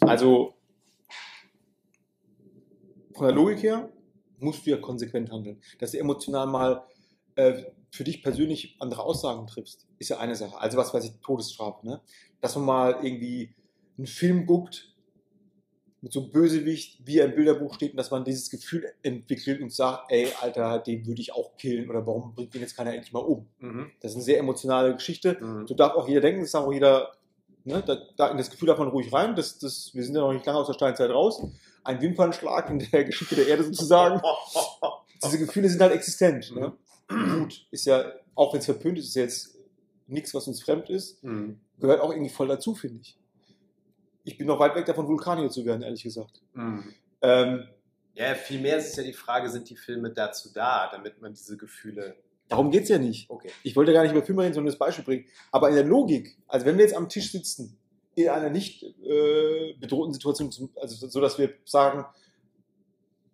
Also, von der Logik her musst du ja konsequent handeln. Dass du emotional mal äh, für dich persönlich andere Aussagen triffst, ist ja eine Sache. Also was weiß ich, Todesstrafe, ne? Dass man mal irgendwie einen Film guckt mit so einem Bösewicht, wie er im Bilderbuch steht, und dass man dieses Gefühl entwickelt und sagt, ey, Alter, den würde ich auch killen oder warum bringt den jetzt keiner endlich mal um? Mhm. Das ist eine sehr emotionale Geschichte. Mhm. So darf auch jeder denken, das darf auch jeder, ne, da, da in das Gefühl darf man ruhig rein. Das, das, wir sind ja noch nicht lange aus der Steinzeit raus. Ein Wimpernschlag in der Geschichte der Erde sozusagen. Diese Gefühle sind halt existent. Ne? Gut, ist ja, auch wenn es verpönt ist, ist ja jetzt nichts, was uns fremd ist. Mhm. Gehört auch irgendwie voll dazu, finde ich. Ich bin noch weit weg davon, Vulkanier zu werden, ehrlich gesagt. Mhm. Ähm, Ja, vielmehr ist es ja die Frage, sind die Filme dazu da, damit man diese Gefühle. darum geht's ja nicht. Okay. Ich wollte gar nicht über Filme reden, sondern das Beispiel bringen. Aber in der Logik, also wenn wir jetzt am Tisch sitzen, in einer nicht äh, bedrohten Situation, zum- also so, dass wir sagen,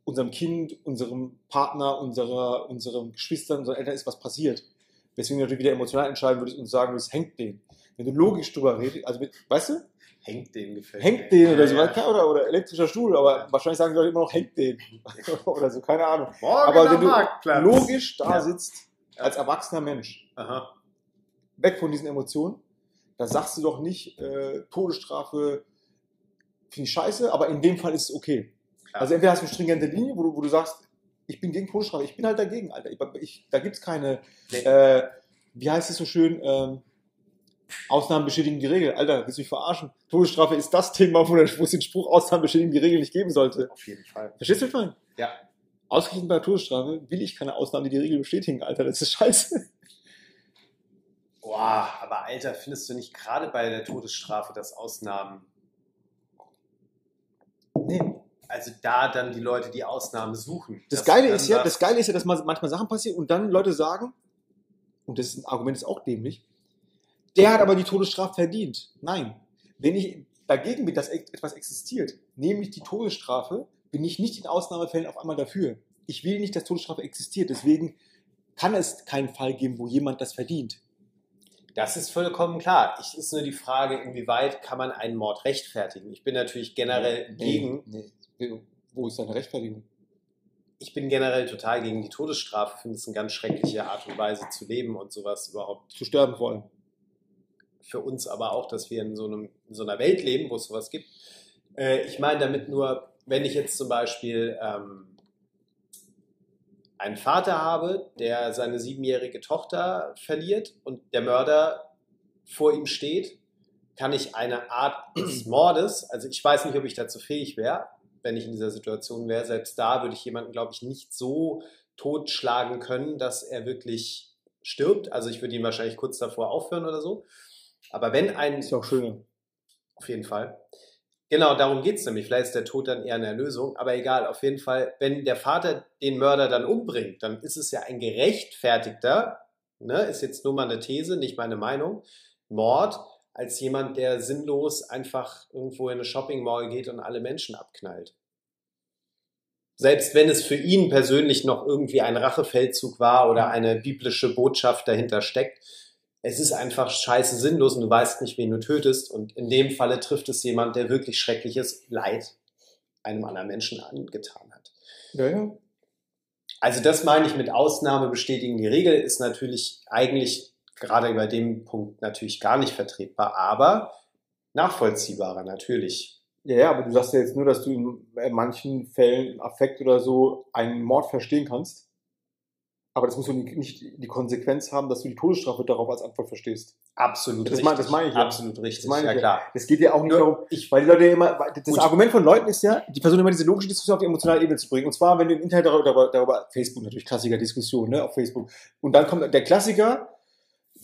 unserem Kind, unserem Partner, unserer, unseren Geschwistern, unseren Eltern ist was passiert. Deswegen natürlich wieder emotional entscheiden würdest und sagen, es hängt denen. Wenn du logisch drüber redest, also mit, weißt du, Hängt den gefällt hängt den oder so, ja. oder, oder elektrischer Stuhl, aber wahrscheinlich sagen die Leute immer noch, hängt den. oder so, keine Ahnung. Morgen Aber wenn du Marktplatz. logisch da sitzt, als erwachsener Mensch, Aha. weg von diesen Emotionen, da sagst du doch nicht, äh, Todesstrafe finde ich scheiße, aber in dem Fall ist es okay. Klar. Also entweder hast du eine stringente Linie, wo du, wo du sagst, ich bin gegen Todesstrafe, ich bin halt dagegen, Alter. Ich, ich, da gibt's keine, Nee. äh, wie heißt es so schön, ähm, Ausnahmen bestätigen die Regel. Alter, willst du mich verarschen? Todesstrafe ist das Thema, wo, der, wo es den Spruch Ausnahmen bestätigen die Regel nicht geben sollte. Auf jeden Fall. Verstehst du, was ich meine? Ja. Ausgerechnet bei der Todesstrafe will ich keine Ausnahmen, die die Regel bestätigen, Alter. Das ist scheiße. Boah, aber Alter, findest du nicht gerade bei der Todesstrafe, dass Ausnahmen, Nee. Also da dann die Leute die Ausnahme suchen? Das Geile ist ja, das Geile ist ja, dass man manchmal Sachen passieren und dann Leute sagen, und das ist ein Argument ist auch dämlich, der hat aber die Todesstrafe verdient. Nein. Wenn ich dagegen bin, dass e- etwas existiert, nämlich die Todesstrafe, bin ich nicht in Ausnahmefällen auf einmal dafür. Ich will nicht, dass Todesstrafe existiert. Deswegen kann es keinen Fall geben, wo jemand das verdient. Das ist vollkommen klar. Es ist nur die Frage, inwieweit kann man einen Mord rechtfertigen? Ich bin natürlich generell gegen, Nee. Wo ist deine Rechtfertigung? ich bin generell total gegen die Todesstrafe, finde es eine ganz schreckliche Art und Weise zu leben und sowas überhaupt. Zu sterben vor allem. Für uns aber auch, dass wir in so, einem, in so einer Welt leben, wo es sowas gibt. Äh, ich meine damit nur, wenn ich jetzt zum Beispiel ähm, einen Vater habe, der seine siebenjährige Tochter verliert und der Mörder vor ihm steht, kann ich eine Art des Mordes, also ich weiß nicht, ob ich dazu fähig wäre, wenn ich in dieser Situation wäre, selbst da würde ich jemanden, glaube ich, nicht so totschlagen können, dass er wirklich stirbt. Also ich würde ihn wahrscheinlich kurz davor aufhören oder so. Aber wenn ein Ist auch schöner. auf jeden Fall. Genau, darum geht es nämlich. Vielleicht ist der Tod dann eher eine Erlösung, aber egal, auf jeden Fall, wenn der Vater den Mörder dann umbringt, dann ist es ja ein gerechtfertigter, ne, ist jetzt nur mal eine These, nicht meine Meinung, Mord, als jemand, der sinnlos einfach irgendwo in eine Shopping Mall geht und alle Menschen abknallt. Selbst wenn es für ihn persönlich noch irgendwie ein Rachefeldzug war oder eine biblische Botschaft dahinter steckt, es ist einfach scheiße sinnlos und du weißt nicht, wen du tötest. Und in dem Falle trifft es jemand, der wirklich schreckliches Leid einem anderen Menschen angetan hat. Ja, ja. Also das meine ich mit Ausnahme bestätigen die Regel, ist natürlich eigentlich gerade bei dem Punkt natürlich gar nicht vertretbar, aber nachvollziehbarer natürlich. Ja, ja, aber du sagst ja jetzt nur, dass du in manchen Fällen im Affekt oder so einen Mord verstehen kannst. Aber das muss doch nicht die Konsequenz haben, dass du die Todesstrafe darauf als Antwort verstehst. Absolut Das richtig. mein- das meine ich ja. Absolut richtig, Das meine ja ich ja. klar. Es geht ja auch nicht Nur, darum, ich, weil die Leute immer, das Gut. Argument von Leuten ist ja, die versuchen immer diese logische Diskussion auf die emotionale Ebene zu bringen. Und zwar, wenn du im Internet darüber, darüber, darüber Facebook natürlich, Klassiker Diskussion, ne, auf Facebook. Und dann kommt der Klassiker,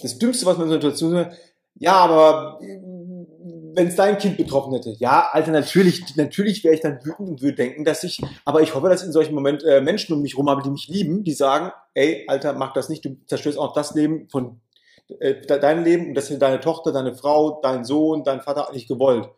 das Dümmste, was man in so einer Situation hört, ja, aber wenn es dein Kind betroffen hätte, ja, Alter, natürlich, natürlich wäre ich dann wütend und würde denken, dass ich, aber ich hoffe, dass ich in solchen Moment äh, Menschen um mich rum habe, die mich lieben, die sagen, ey, Alter, mach das nicht, du zerstörst auch das Leben von äh, de- dein Leben und das sind deine Tochter, deine Frau, dein Sohn, dein Vater nicht gewollt.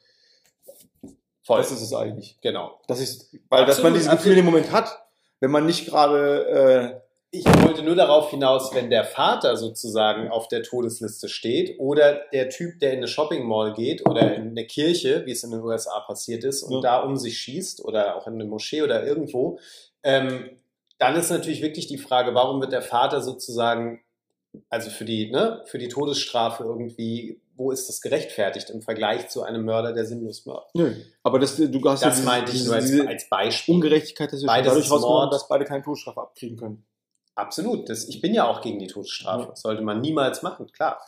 voll. Das ist es eigentlich. genau. Das ist, weil dass man Absolut, dieses Gefühl dem Moment hat, wenn man nicht gerade Ich wollte nur darauf hinaus, wenn der Vater sozusagen auf der Todesliste steht oder der Typ, der in eine Shopping Mall geht oder in eine Kirche, wie es in den USA passiert ist, und Ja. da um sich schießt oder auch in eine Moschee oder irgendwo, ähm, dann ist natürlich wirklich die Frage, warum wird der Vater sozusagen, also für die, ne, für die Todesstrafe irgendwie, wo ist das gerechtfertigt im Vergleich zu einem Mörder, der sinnlos mördet? Nö. Aber das, du hast Das diese- meinte ich nur als, als Beispiel. Ungerechtigkeit, dass wir dadurch Mord. dass beide keine Todesstrafe abkriegen können. Absolut. Das, ich bin ja auch gegen die Todesstrafe. Ja. Sollte man niemals machen, klar.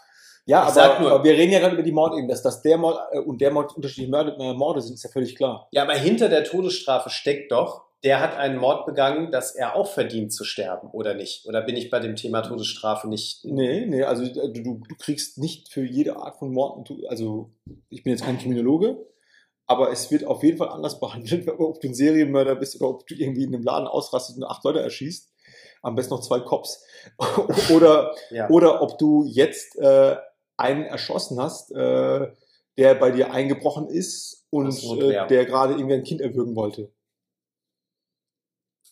Ja, Ich aber, nur- aber wir reden ja gerade über die Mord eben, dass, dass der Mord äh, und der Mord unterschiedliche Morde, äh, Morde sind, ist ja völlig klar. Ja, aber hinter der Todesstrafe steckt doch, der hat einen Mord begangen, dass er auch verdient zu sterben, oder nicht? Oder bin ich bei dem Thema Todesstrafe nicht? Nee, nee, also äh, du, du kriegst nicht für jede Art von Mord, also ich bin jetzt kein Kriminologe, aber es wird auf jeden Fall anders behandelt, ob du ein Serienmörder bist oder ob du irgendwie in einem Laden ausrastest und acht Leute erschießt. Am besten noch zwei Cops. oder, Ja. oder ob du jetzt äh, einen erschossen hast, äh, der bei dir eingebrochen ist und Not, äh, der gerade irgendwie ein Kind erwürgen wollte.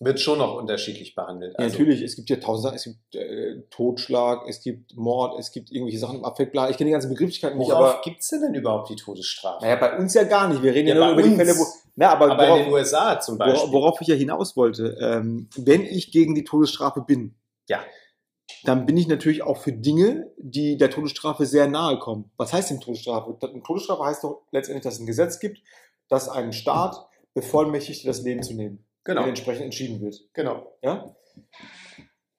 Wird schon noch unterschiedlich behandelt. Ja, Also, natürlich, es gibt ja tausend Sachen, es gibt äh, Totschlag, es gibt Mord, es gibt irgendwelche Sachen im Affekt, bla. Ich kenne die ganzen Begrifflichkeiten nicht, Wie aber oft gibt's denn, denn überhaupt die Todesstrafe? naja, bei uns ja gar nicht. Wir reden ja, Ja, nur über die uns. Fälle, wo. Na, aber, aber in den worauf, USA zum Beispiel. wora- worauf ich ja hinaus wollte, ähm, wenn ich gegen die Todesstrafe bin, Ja. dann bin ich natürlich auch für Dinge, die der Todesstrafe sehr nahe kommen. Was heißt denn Todesstrafe? Eine Todesstrafe heißt doch letztendlich, dass es ein Gesetz gibt, das einen Staat bevollmächtigt, das Leben zu nehmen, genau, wenn entsprechend entschieden wird. genau. Ja?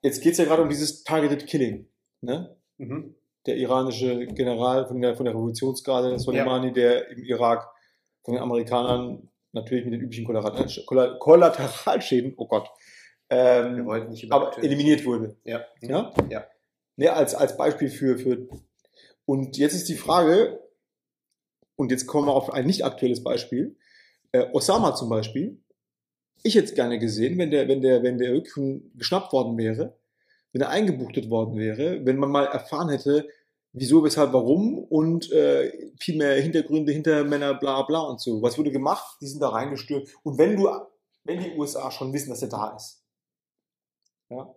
Jetzt geht es ja gerade um dieses Targeted Killing. Ne? Mhm. Der iranische General von der, von der Revolutionsgarde, Soleimani, der im Irak von den Amerikanern natürlich mit den üblichen Kollateral- Kolla- Kollateralschäden, oh Gott, ähm, aber eliminiert wurde. ja. Ja? Ja. Ne, als, als Beispiel für, für. Und jetzt ist die Frage, und jetzt kommen wir auf ein nicht aktuelles Beispiel. Äh, Osama zum Beispiel. Ich hätte es gerne gesehen, wenn der, wenn der, wenn der geschnappt worden wäre, wenn er eingebuchtet worden wäre, wenn man mal erfahren hätte, wieso, weshalb, warum und äh, viel mehr Hintergründe, Hintermänner, bla bla und so. Was wurde gemacht? Die sind da reingestürzt. Und wenn du, wenn die USA schon wissen, dass er da ist, ja,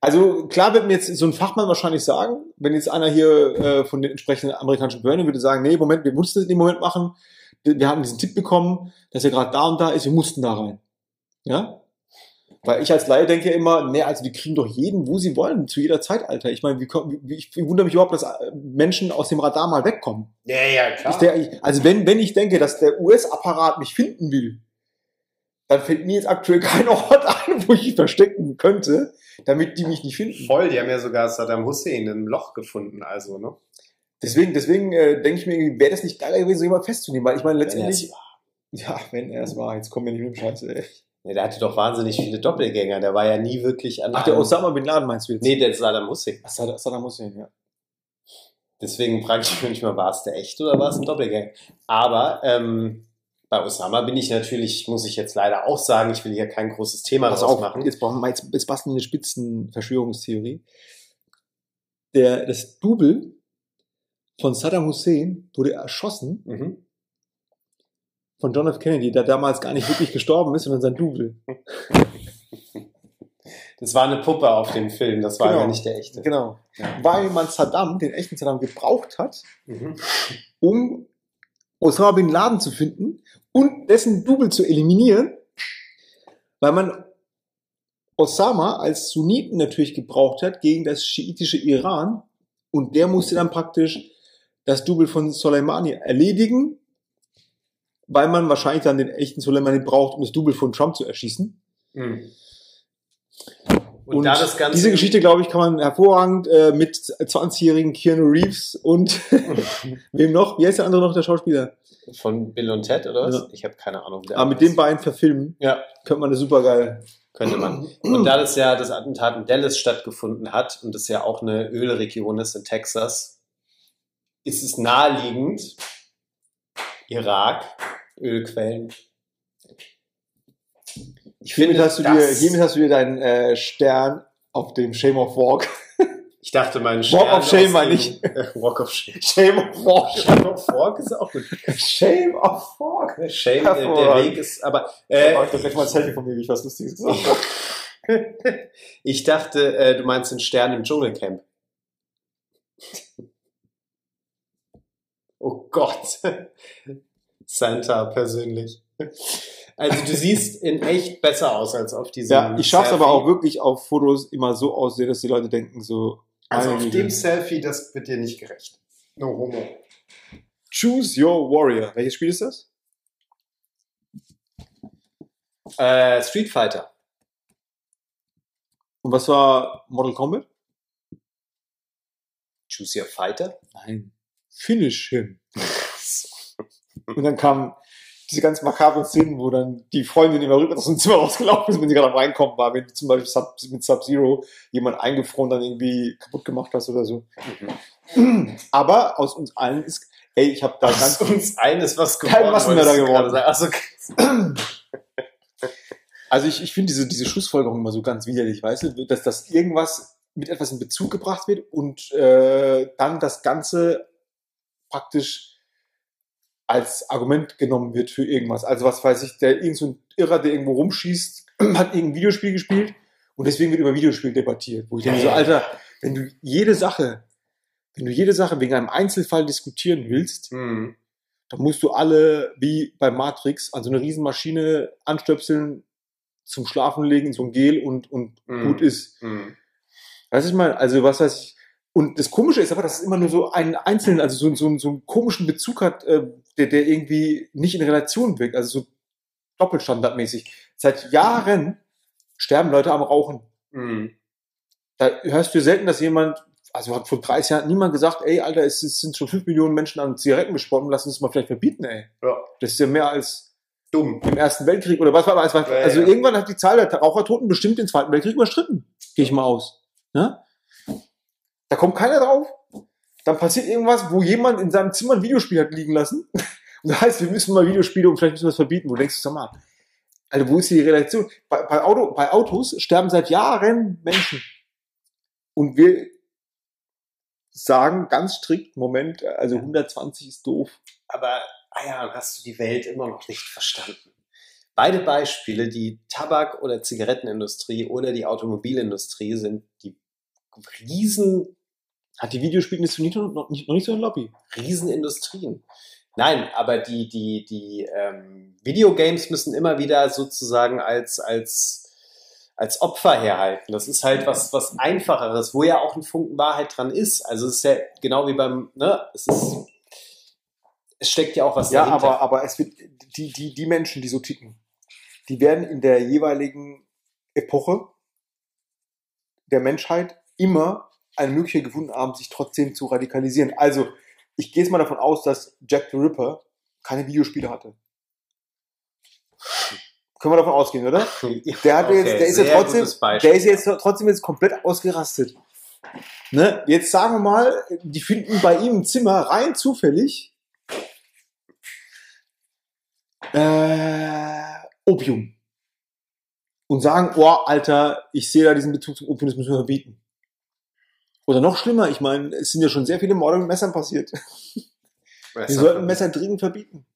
also klar wird mir jetzt so ein Fachmann wahrscheinlich sagen, wenn jetzt einer hier äh, von den entsprechenden amerikanischen Behörden würde sagen, nee, Moment, wir mussten das in dem Moment machen. Wir haben diesen Tipp bekommen, dass er gerade da und da ist, wir mussten da rein. Ja? Weil ich als Laie denke immer, nee, also die kriegen doch jeden, wo sie wollen, zu jeder Zeit, Alter. Ich meine, wie, kommen- wie, ich wundere mich überhaupt, dass äh, Menschen aus dem Radar mal wegkommen. ja, ja, klar. Der, also wenn, wenn ich denke, dass der US-Apparat mich finden will, dann fällt mir jetzt aktuell kein Ort ein, wo ich mich verstecken könnte, damit die mich nicht finden. Voll, die haben ja sogar Saddam Hussein im Loch gefunden, also, ne? Deswegen, deswegen äh, denke ich mir, wäre das nicht geiler gewesen, so jemand festzunehmen, weil ich meine, Wenn letztendlich, es ja, wenn er es war, jetzt kommen wir nicht mit dem Scheiße, ey. Ja, der hatte doch wahnsinnig viele Doppelgänger. Der war ja nie wirklich an Ach, der Osama Bin Laden meinst du jetzt? Nee, der Saddam Hussein. Ach, Saddam, Saddam Hussein, ja. Deswegen frage ich mich manchmal, war es der echt oder war es ein Doppelgänger? Aber ähm, bei Osama bin ich natürlich, muss ich jetzt leider auch sagen, ich will hier kein großes Thema Pass draus auf, machen. jetzt, brauchen wir, jetzt, jetzt basteln wir eine Spitzenverschwörungstheorie. Der, das Double von Saddam Hussein wurde erschossen Mhm. Von John F. Kennedy, der damals gar nicht wirklich gestorben ist, sondern sein Double. Das war eine Puppe auf dem Film, das war Genau. ja nicht der echte. Genau. Weil man Saddam, den echten Saddam, gebraucht hat, Mhm. um Osama Bin Laden zu finden und dessen Double zu eliminieren, weil man Osama als Sunniten natürlich gebraucht hat gegen das schiitische Iran und der musste dann praktisch das Double von Soleimani erledigen, weil man wahrscheinlich dann den echten Soleimani braucht, um das Double von Trump zu erschießen. Mhm. Und, da das Ganze diese Geschichte, glaube ich, kann man hervorragend äh, mit 20-jährigen Keanu Reeves und wem noch? Wie heißt der andere noch, der Schauspieler? von Bill und Ted, oder was? Ja. Ich habe keine Ahnung. Aber mit andere den beiden verfilmen, Ja, könnte man eine super geil. könnte man. Und da das ja das Attentat in Dallas stattgefunden hat und es ja auch eine Ölregion ist in Texas, ist es naheliegend, Irak, Ölquellen. Ich Hiermit finde, hast du dir, das- hiermit hast du dir deinen äh, Stern auf dem Shame of Walk. Ich dachte, mein Walk of Shame meine ich. Walk of Shame. Shame of Walk. Shame of Walk ist auch gut. Shame of Walk. Shame, der, der Hervorragend. Weg ist, aber Äh, äh, ich gleich mal ein Selfie von mir, wie ich was Lustiges gesagt habe. Ich dachte, äh, du meinst den Stern im Dschungelcamp. Oh Gott. Santa persönlich. Also du siehst in echt besser aus als auf diesem Ja, ich schaffe es aber Selfie. auch wirklich auf Fotos immer so aussehen, dass die Leute denken so, Also auf dem Selfie, das wird dir nicht gerecht. No homo. Choose Your Warrior. Welches Spiel ist das? Äh, Street Fighter. Und was war Mortal Kombat? Choose Your Fighter? Nein. Finish him. Und dann kamen diese ganz makabren Szenen, wo dann die Freundin immer rüber aus dem Zimmer rausgelaufen ist, wenn sie gerade am Reinkommen war, wenn du zum Beispiel Sub, mit Sub-Zero jemand eingefroren dann irgendwie kaputt gemacht hast oder so. Aber aus uns allen ist, ey, ich habe da Aus ganz, uns eines was Kein geworden. Massenmörder wolltest du geworden. Also, also ich, ich finde diese, diese Schlussfolgerung immer so ganz widerlich, weißt du, dass das irgendwas mit etwas in Bezug gebracht wird und äh, dann das Ganze praktisch als Argument genommen wird für irgendwas. Also was weiß ich, der irgend so ein Irrer, der irgendwo rumschießt, hat irgendein Videospiel gespielt und deswegen wird über Videospiel debattiert. Wo ich denke so, Alter, wenn du jede Sache, wenn du jede Sache wegen einem Einzelfall diskutieren willst, hm. dann musst du alle, wie bei Matrix, an so eine Riesenmaschine anstöpseln, zum Schlafen legen, in so ein Gel und, und Mhm. gut ist. Hm. Weißt du, ich meine, also was weiß ich. Und das Komische ist aber, dass es immer nur so einen einzelnen, also so, so, so einen komischen Bezug hat, äh, der, der irgendwie nicht in Relation wirkt, also so doppelstandardmäßig. Seit Jahren sterben Leute am Rauchen. Hm. Da hörst du selten, dass jemand, also hat vor 30 Jahren niemand gesagt, ey, Alter, es, es sind schon 5 Millionen Menschen an Zigaretten gestorben, lass uns das mal vielleicht verbieten, ey. Ja. Das ist ja mehr als Dumm. im Ersten Weltkrieg oder was war das? Ja, Also ja. irgendwann hat die Zahl der Rauchertoten bestimmt den Zweiten Weltkrieg überschritten. Gehe ich mal aus. Ne? Da kommt keiner drauf. Dann passiert irgendwas, wo jemand in seinem Zimmer ein Videospiel hat liegen lassen. Und das heißt, wir müssen mal Videospiele und vielleicht müssen wir es verbieten. Wo denkst du, sag mal, also wo ist die Relation? Bei, bei, Auto, bei Autos sterben seit Jahren Menschen. Und wir sagen ganz strikt, Moment, also 120 ist doof. Aber, ah ja, hast du die Welt immer noch nicht verstanden. Beide Beispiele, die Tabak- oder Zigarettenindustrie oder die Automobilindustrie, sind die riesen, Hat die Videospielindustrie nicht, noch, nicht, noch nicht so ein Lobby? Riesenindustrien. Nein, aber die, die, die ähm, Videogames müssen immer wieder sozusagen als, als, als Opfer herhalten. Das ist halt was, was Einfacheres, wo ja auch ein Funken Wahrheit dran ist. Also es ist ja genau wie beim, ne, es ist, es steckt ja auch was Ja, dahinter. aber, aber es wird, die, die, die Menschen, die so ticken, die werden in der jeweiligen Epoche der Menschheit immer eine Möglichkeit gefunden haben, sich trotzdem zu radikalisieren. Also, ich gehe jetzt mal davon aus, dass Jack the Ripper keine Videospiele hatte. Können wir davon ausgehen, oder? Der hatte Okay, jetzt, der ist ja trotzdem, der ist jetzt trotzdem jetzt komplett ausgerastet. Ne? Jetzt sagen wir mal, die finden bei ihm im Zimmer rein zufällig äh, Opium. Und sagen, oh, Alter, ich sehe da diesen Bezug zum Opium, das müssen wir verbieten. Oder noch schlimmer, ich meine, es sind ja schon sehr viele Morde mit Messern passiert. Wir sollten Messer dringend verbieten.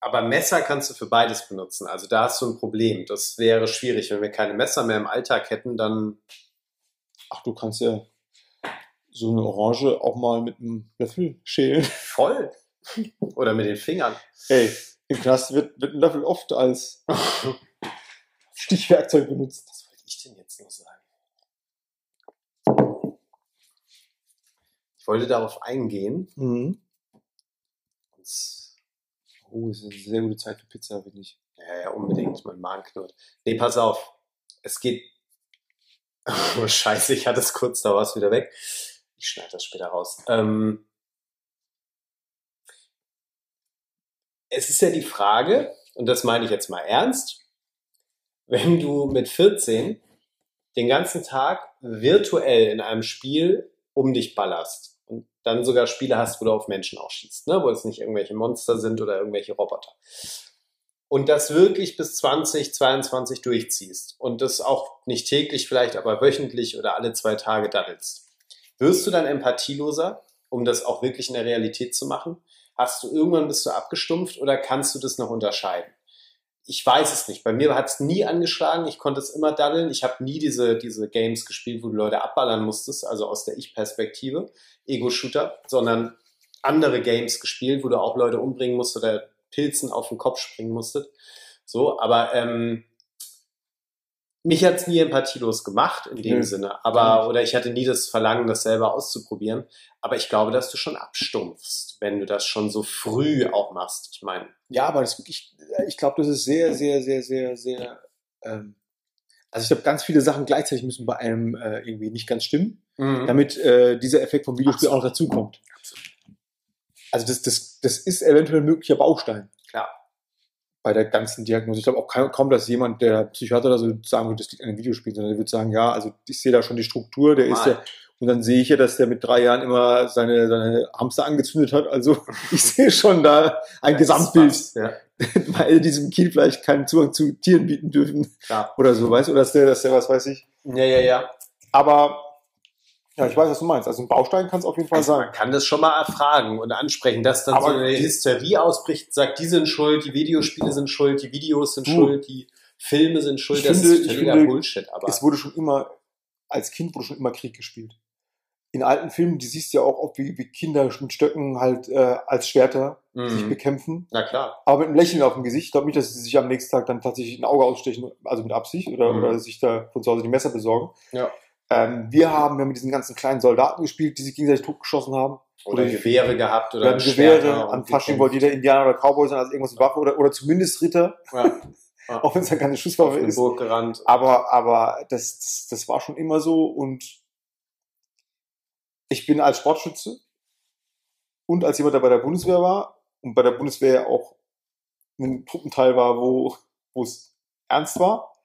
Aber Messer kannst du für beides benutzen. Also da hast du ein Problem. Das wäre schwierig. Wenn wir keine Messer mehr im Alltag hätten, dann Ach, du kannst ja so eine Orange auch mal mit einem Löffel schälen. voll. Oder mit den Fingern. Ey, im Knast wird, wird ein Löffel oft als Stichwerkzeug benutzt. Was wollte ich denn jetzt noch sagen? Ich wollte darauf eingehen. Mhm. Oh, es ist eine sehr gute Zeit für Pizza, finde ich. Ja, ja, unbedingt. Mein Magen knurrt. Nee, pass auf. Es geht. Oh, scheiße, ich hatte es kurz, da war es wieder weg. Ich schneide das später raus. Ähm, es ist ja die Frage, und das meine ich jetzt mal ernst, wenn du mit 14 den ganzen Tag virtuell in einem Spiel um dich ballerst dann sogar Spiele hast, wo du auf Menschen auch schießt, ne? wo es nicht irgendwelche Monster sind oder irgendwelche Roboter. Und das wirklich bis 2022 durchziehst und das auch nicht täglich vielleicht, aber wöchentlich oder alle zwei Tage daddelst. Wirst du dann empathieloser, um das auch wirklich in der Realität zu machen? Hast du irgendwann bist du abgestumpft oder kannst du das noch unterscheiden? Ich weiß es nicht. Bei mir hat es nie angeschlagen. Ich konnte es immer daddeln. Ich habe nie diese, diese Games gespielt, wo du Leute abballern musstest, also aus der Ich-Perspektive, Ego-Shooter, sondern andere Games gespielt, wo du auch Leute umbringen musst oder Pilzen auf den Kopf springen musstet. So, aber ähm, mich hat es nie empathielos gemacht in dem Nö. Sinne. Aber, oder ich hatte nie das Verlangen, das selber auszuprobieren. Aber ich glaube, dass du schon abstumpfst, wenn du das schon so früh auch machst. Ich meine, Ja, aber das wirklich, ich glaube, das ist sehr, sehr, sehr, sehr, sehr. Ähm, also ich glaube, ganz viele Sachen gleichzeitig müssen bei einem äh, irgendwie nicht ganz stimmen, Mhm. damit äh, dieser Effekt vom Videospiel auch noch dazukommt. Also das, das, das ist eventuell ein möglicher Baustein. Bei der ganzen Diagnose. Ich glaube auch kaum, kaum, dass jemand, der Psychiater oder so sagen würde, das liegt an den Videospielen, sondern der würde sagen, ja, also ich sehe da schon die Struktur, der ist Mal. ja, und dann sehe ich ja, dass der mit drei Jahren immer seine, seine Hamster angezündet hat. Also ich sehe schon da ein Das ist Gesamtbild. was, Ja, weil diesem Kind vielleicht keinen Zugang zu Tieren bieten dürfen klar. oder so, weißt du, oder dass der, dass der was weiß ich. Ja, ja, ja. Aber ja, ich weiß, was du meinst. Also ein Baustein kann es auf jeden Fall Also sein. man kann das schon mal erfragen und ansprechen, dass dann Aber so eine Hysterie ausbricht, sagt, die sind schuld, die Videospiele sind schuld, die Videos sind Du. schuld, die Filme sind schuld. Ich das finde- ist ich völliger finde, Bullshit. Aber Es wurde schon immer, als Kind wurde schon immer Krieg gespielt. In alten Filmen, die siehst du ja auch oft, wie, wie Kinder mit Stöcken halt äh, als Schwerter sich mhm. bekämpfen. na klar. Aber mit einem Lächeln auf dem Gesicht. Ich glaube nicht, dass sie sich am nächsten Tag dann tatsächlich ein Auge ausstechen, also mit Absicht, oder, Mhm. oder sich da von zu Hause die Messer besorgen. Ja. Ähm, wir haben ja mit diesen ganzen kleinen Soldaten gespielt, die sich gegenseitig totgeschossen haben. Oder Oder- Gewehre gehabt oder Wir Schwerter Gewehre, an Fasching wollte jeder Indianer oder Cowboy sein als irgendwas mit Waffe oder, oder zumindest Ritter, Ja. Ja. auch wenn es dann keine Schusswaffe ist. Burg gerannt. Aber, aber das, das, das war schon immer so und ich bin als Sportschütze und als jemand, der bei der Bundeswehr war und bei der Bundeswehr auch ein Truppenteil war, wo, wo es ernst war,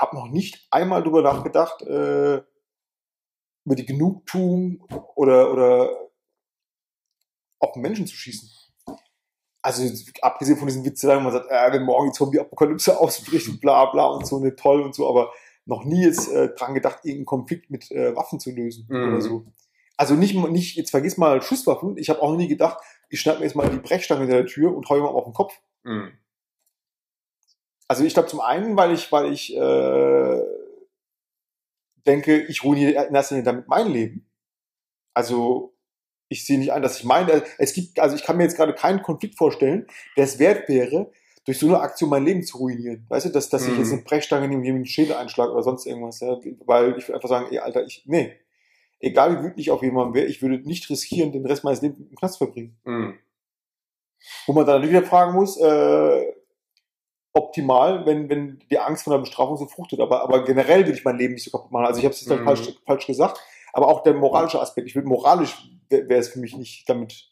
habe noch nicht einmal drüber nachgedacht, äh, über die Genugtuung oder, oder auf Menschen zu schießen. Also abgesehen von diesen Witzeleien, wo man sagt, äh, wenn morgen die Zombie-Apokalypse ausbricht und bla bla und so, ne, toll und so, aber noch nie jetzt äh, dran gedacht, irgendeinen Konflikt mit äh, Waffen zu lösen Mhm. oder so. Also nicht, nicht, jetzt vergiss mal Schusswaffen. Ich habe auch noch nie gedacht, ich schneide mir jetzt mal die Brechstange hinter der Tür und hau jemandem auf den Kopf. Mhm. Also ich glaube zum einen, weil ich, weil ich äh, denke, ich ruiniere in erster Linie damit mein Leben. Also ich sehe nicht ein, dass ich meine, es gibt, also ich kann mir jetzt gerade keinen Konflikt vorstellen, der es wert wäre, durch so eine Aktion mein Leben zu ruinieren. Weißt du, dass, dass ich Mhm. jetzt eine Brechstange nehme und jemanden den Schädel einschlage oder sonst irgendwas. Ja? Weil ich würde einfach sagen, ey, Alter, ich, nee. Egal wie wütend ich auf jemanden wäre, ich würde nicht riskieren, den Rest meines Lebens im Knast zu verbringen. Mhm. Wo man dann natürlich wieder fragen muss, äh, optimal, wenn, wenn die Angst vor der Bestrafung so fruchtet. Aber, aber generell würde ich mein Leben nicht so kaputt machen. Also ich habe es jetzt Mhm. falsch, falsch gesagt. Aber auch der moralische Aspekt. Ich würde moralisch wäre wär es für mich nicht damit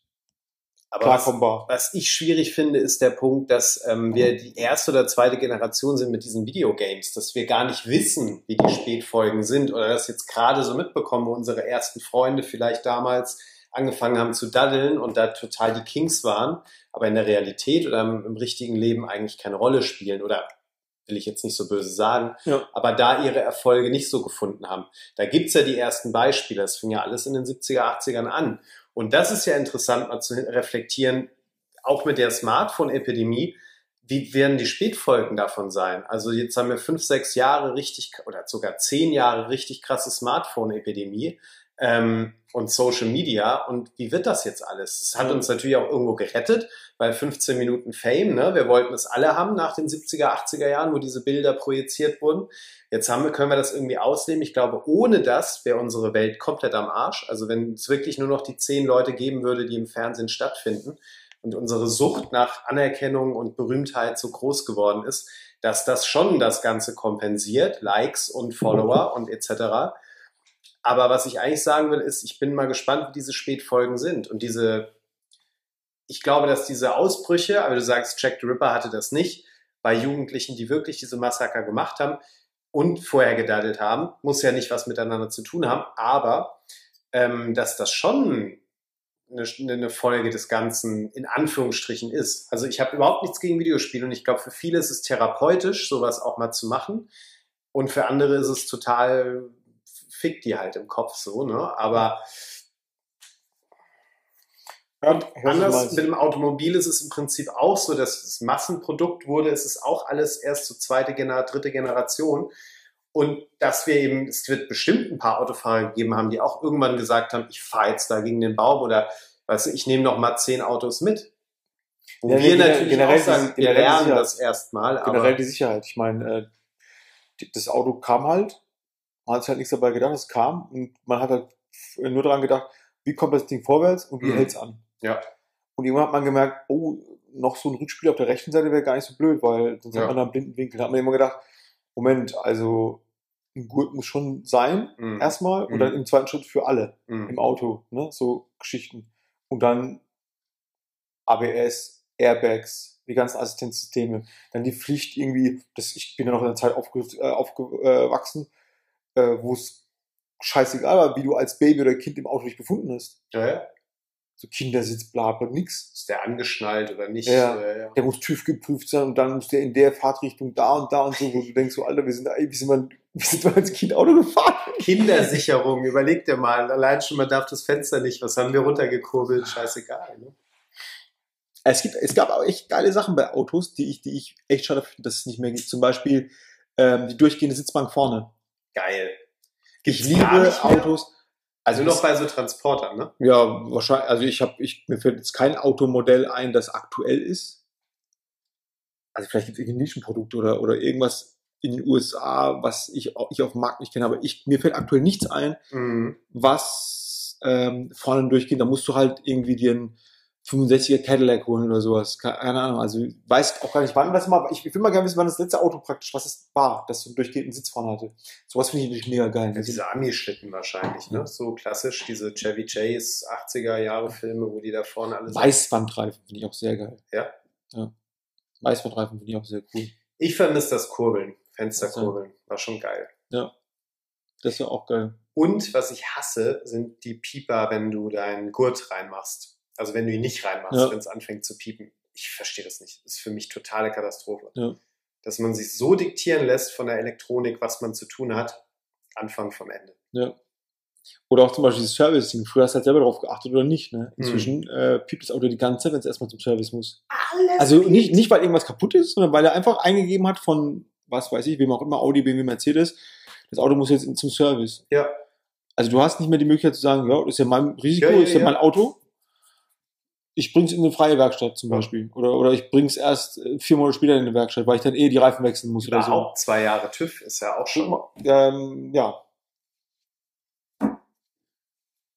Aber was, klarkommbar. was ich schwierig finde, ist der Punkt, dass ähm, wir die erste oder zweite Generation sind mit diesen Videogames, dass wir gar nicht wissen, wie die Spätfolgen sind oder das jetzt gerade so mitbekommen, wo unsere ersten Freunde vielleicht damals angefangen haben zu daddeln und da total die Kings waren, aber in der Realität oder im, im richtigen Leben eigentlich keine Rolle spielen oder will ich jetzt nicht so böse sagen, Ja. aber da ihre Erfolge nicht so gefunden haben. Da gibt's ja die ersten Beispiele, das fing ja alles in den 70er, 80ern an. Und das ist ja interessant mal zu reflektieren, auch mit der Smartphone-Epidemie, wie werden die Spätfolgen davon sein? Also jetzt haben wir fünf, sechs Jahre richtig oder sogar zehn Jahre richtig krasse Smartphone-Epidemie ähm, und Social Media. Und wie wird das jetzt alles? Das hat uns natürlich auch irgendwo gerettet, weil 15 Minuten Fame, ne? wir wollten es alle haben nach den 70er, 80er Jahren, wo diese Bilder projiziert wurden. Jetzt haben wir, können wir das irgendwie ausleben. Ich glaube, ohne das wäre unsere Welt komplett am Arsch. Also wenn es wirklich nur noch die zehn Leute geben würde, die im Fernsehen stattfinden und unsere Sucht nach Anerkennung und Berühmtheit so groß geworden ist, dass das schon das Ganze kompensiert, Likes und Follower und etc. Aber was ich eigentlich sagen will, ist, ich bin mal gespannt, wie diese Spätfolgen sind. Und diese, ich glaube, dass diese Ausbrüche, aber du sagst, Jack the Ripper hatte das nicht, bei Jugendlichen, die wirklich diese Massaker gemacht haben und vorher gedaddelt haben, muss ja nicht was miteinander zu tun haben, aber ähm, dass das schon eine, eine Folge des Ganzen in Anführungsstrichen ist. Also ich habe überhaupt nichts gegen Videospiele und ich glaube, für viele ist es therapeutisch, sowas auch mal zu machen. Und für andere ist es total fickt die halt im Kopf so, ne? Aber Ja, anders mit dem Automobil ist es im Prinzip auch so, dass es Massenprodukt wurde. Es ist auch alles erst so zweite, Gener dritte Generation. Und dass wir eben, es wird bestimmt ein paar Autofahrer gegeben haben, die auch irgendwann gesagt haben, ich fahre jetzt da gegen den Baum oder weißt du, ich nehme noch mal zehn Autos mit. Wo Ja, wir natürlich generell auch sagen, wir lernen das erstmal, generell die Sicherheit. Ich meine, äh, das Auto kam halt, hat sich halt nichts dabei gedacht, es kam und man hat halt nur daran gedacht, wie kommt das Ding vorwärts und wie Mhm. hält's an. Ja. Und irgendwann hat man gemerkt, oh, noch so ein Rückspiel auf der rechten Seite wäre gar nicht so blöd, weil sonst Ja. hat man da einen blinden Winkel. Da hat man immer gedacht, Moment, also ein Gurt muss schon sein, Mhm. erstmal, und Mhm. dann im zweiten Schritt für alle Mhm. im Auto, ne? so Geschichten. Und dann ABS, Airbags, die ganzen Assistenzsysteme, dann die Pflicht irgendwie, das, ich bin ja noch in einer Zeit aufge, äh, aufgewachsen, äh, wo es scheißegal war, wie du als Baby oder Kind im Auto dich befunden hast. ja, ja. So Kindersitz, bla, bla, nix. Ist der angeschnallt oder nicht? Ja. Äh, ja. Der muss TÜV geprüft sein und dann muss der in der Fahrtrichtung da und da und so, wo du denkst, so, Alter, wir sind, ey, wie sind wir, wie sind wir als Kind Auto gefahren? Kindersicherung, überleg dir mal. Allein schon, man darf das Fenster nicht. Was haben wir runtergekurbelt? Scheißegal. Ne? Es, gibt, es gab auch echt geile Sachen bei Autos, die ich, die ich echt schade finde, dass es nicht mehr gibt. Zum Beispiel ähm, die durchgehende Sitzbank vorne. Geil. Ich Gibt's gar liebe? Autos. Also Also noch bei so Transportern, ne? ja, wahrscheinlich, also ich habe, ich, mir fällt jetzt kein Automodell ein, das aktuell ist. Also vielleicht gibt es irgendein Nischenprodukt oder, oder irgendwas in den USA, was ich, ich auf dem Markt nicht kenne, aber ich, mir fällt aktuell nichts ein, Mhm. was ähm, vorne durchgeht. Da musst du halt irgendwie dir einen 65er Cadillac holen oder sowas. Keine Ahnung. Also weiß auch gar nicht, wann das mal. Ich will mal gerne wissen, wann das letzte Auto praktisch, was es war, das so durchgehenden Sitz vorne hatte. Sowas finde ich natürlich mega geil. Ja, diese Ami-Schlitten wahrscheinlich, ne? Ja. So klassisch, diese Chevy Chase 80er Jahre Filme, wo die da vorne alles. Weißwandreifen finde ich auch sehr geil. Ja. ja. Weißwandreifen finde ich auch sehr cool. Ich vermisse das Kurbeln, Fensterkurbeln. War schon geil. Das wäre auch geil. Und was ich hasse, sind die Pieper, wenn du deinen Gurt reinmachst. Also wenn du ihn nicht reinmachst, Ja. wenn es anfängt zu piepen. Ich verstehe das nicht. Das ist für mich totale Katastrophe. Ja. Dass man sich so diktieren lässt von der Elektronik, was man zu tun hat, Anfang vom Ende. Ja. Oder auch zum Beispiel das Servicing. Früher hast du halt selber darauf geachtet oder nicht. Ne? Mhm. Inzwischen äh, piept das Auto die ganze Zeit, wenn es erstmal zum Service muss. Alles Also nicht, nicht, weil irgendwas kaputt ist, sondern weil er einfach eingegeben hat von, was weiß ich, wem auch immer, Audi, BMW, Mercedes, das Auto muss jetzt zum Service. Ja. Also du hast nicht mehr die Möglichkeit zu sagen, ja, das ist ja mein Risiko, Ja, ja, ist ja, ja. mein Auto. Ich bring's in eine freie Werkstatt zum. Beispiel. Oder, oder ich bring's erst äh, vier Monate später in eine Werkstatt, weil ich dann eh die Reifen wechseln muss oder so. Überhaupt zwei Jahre TÜV ist ja auch schon. Ähm, ja.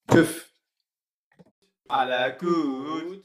TÜV. Aller gut.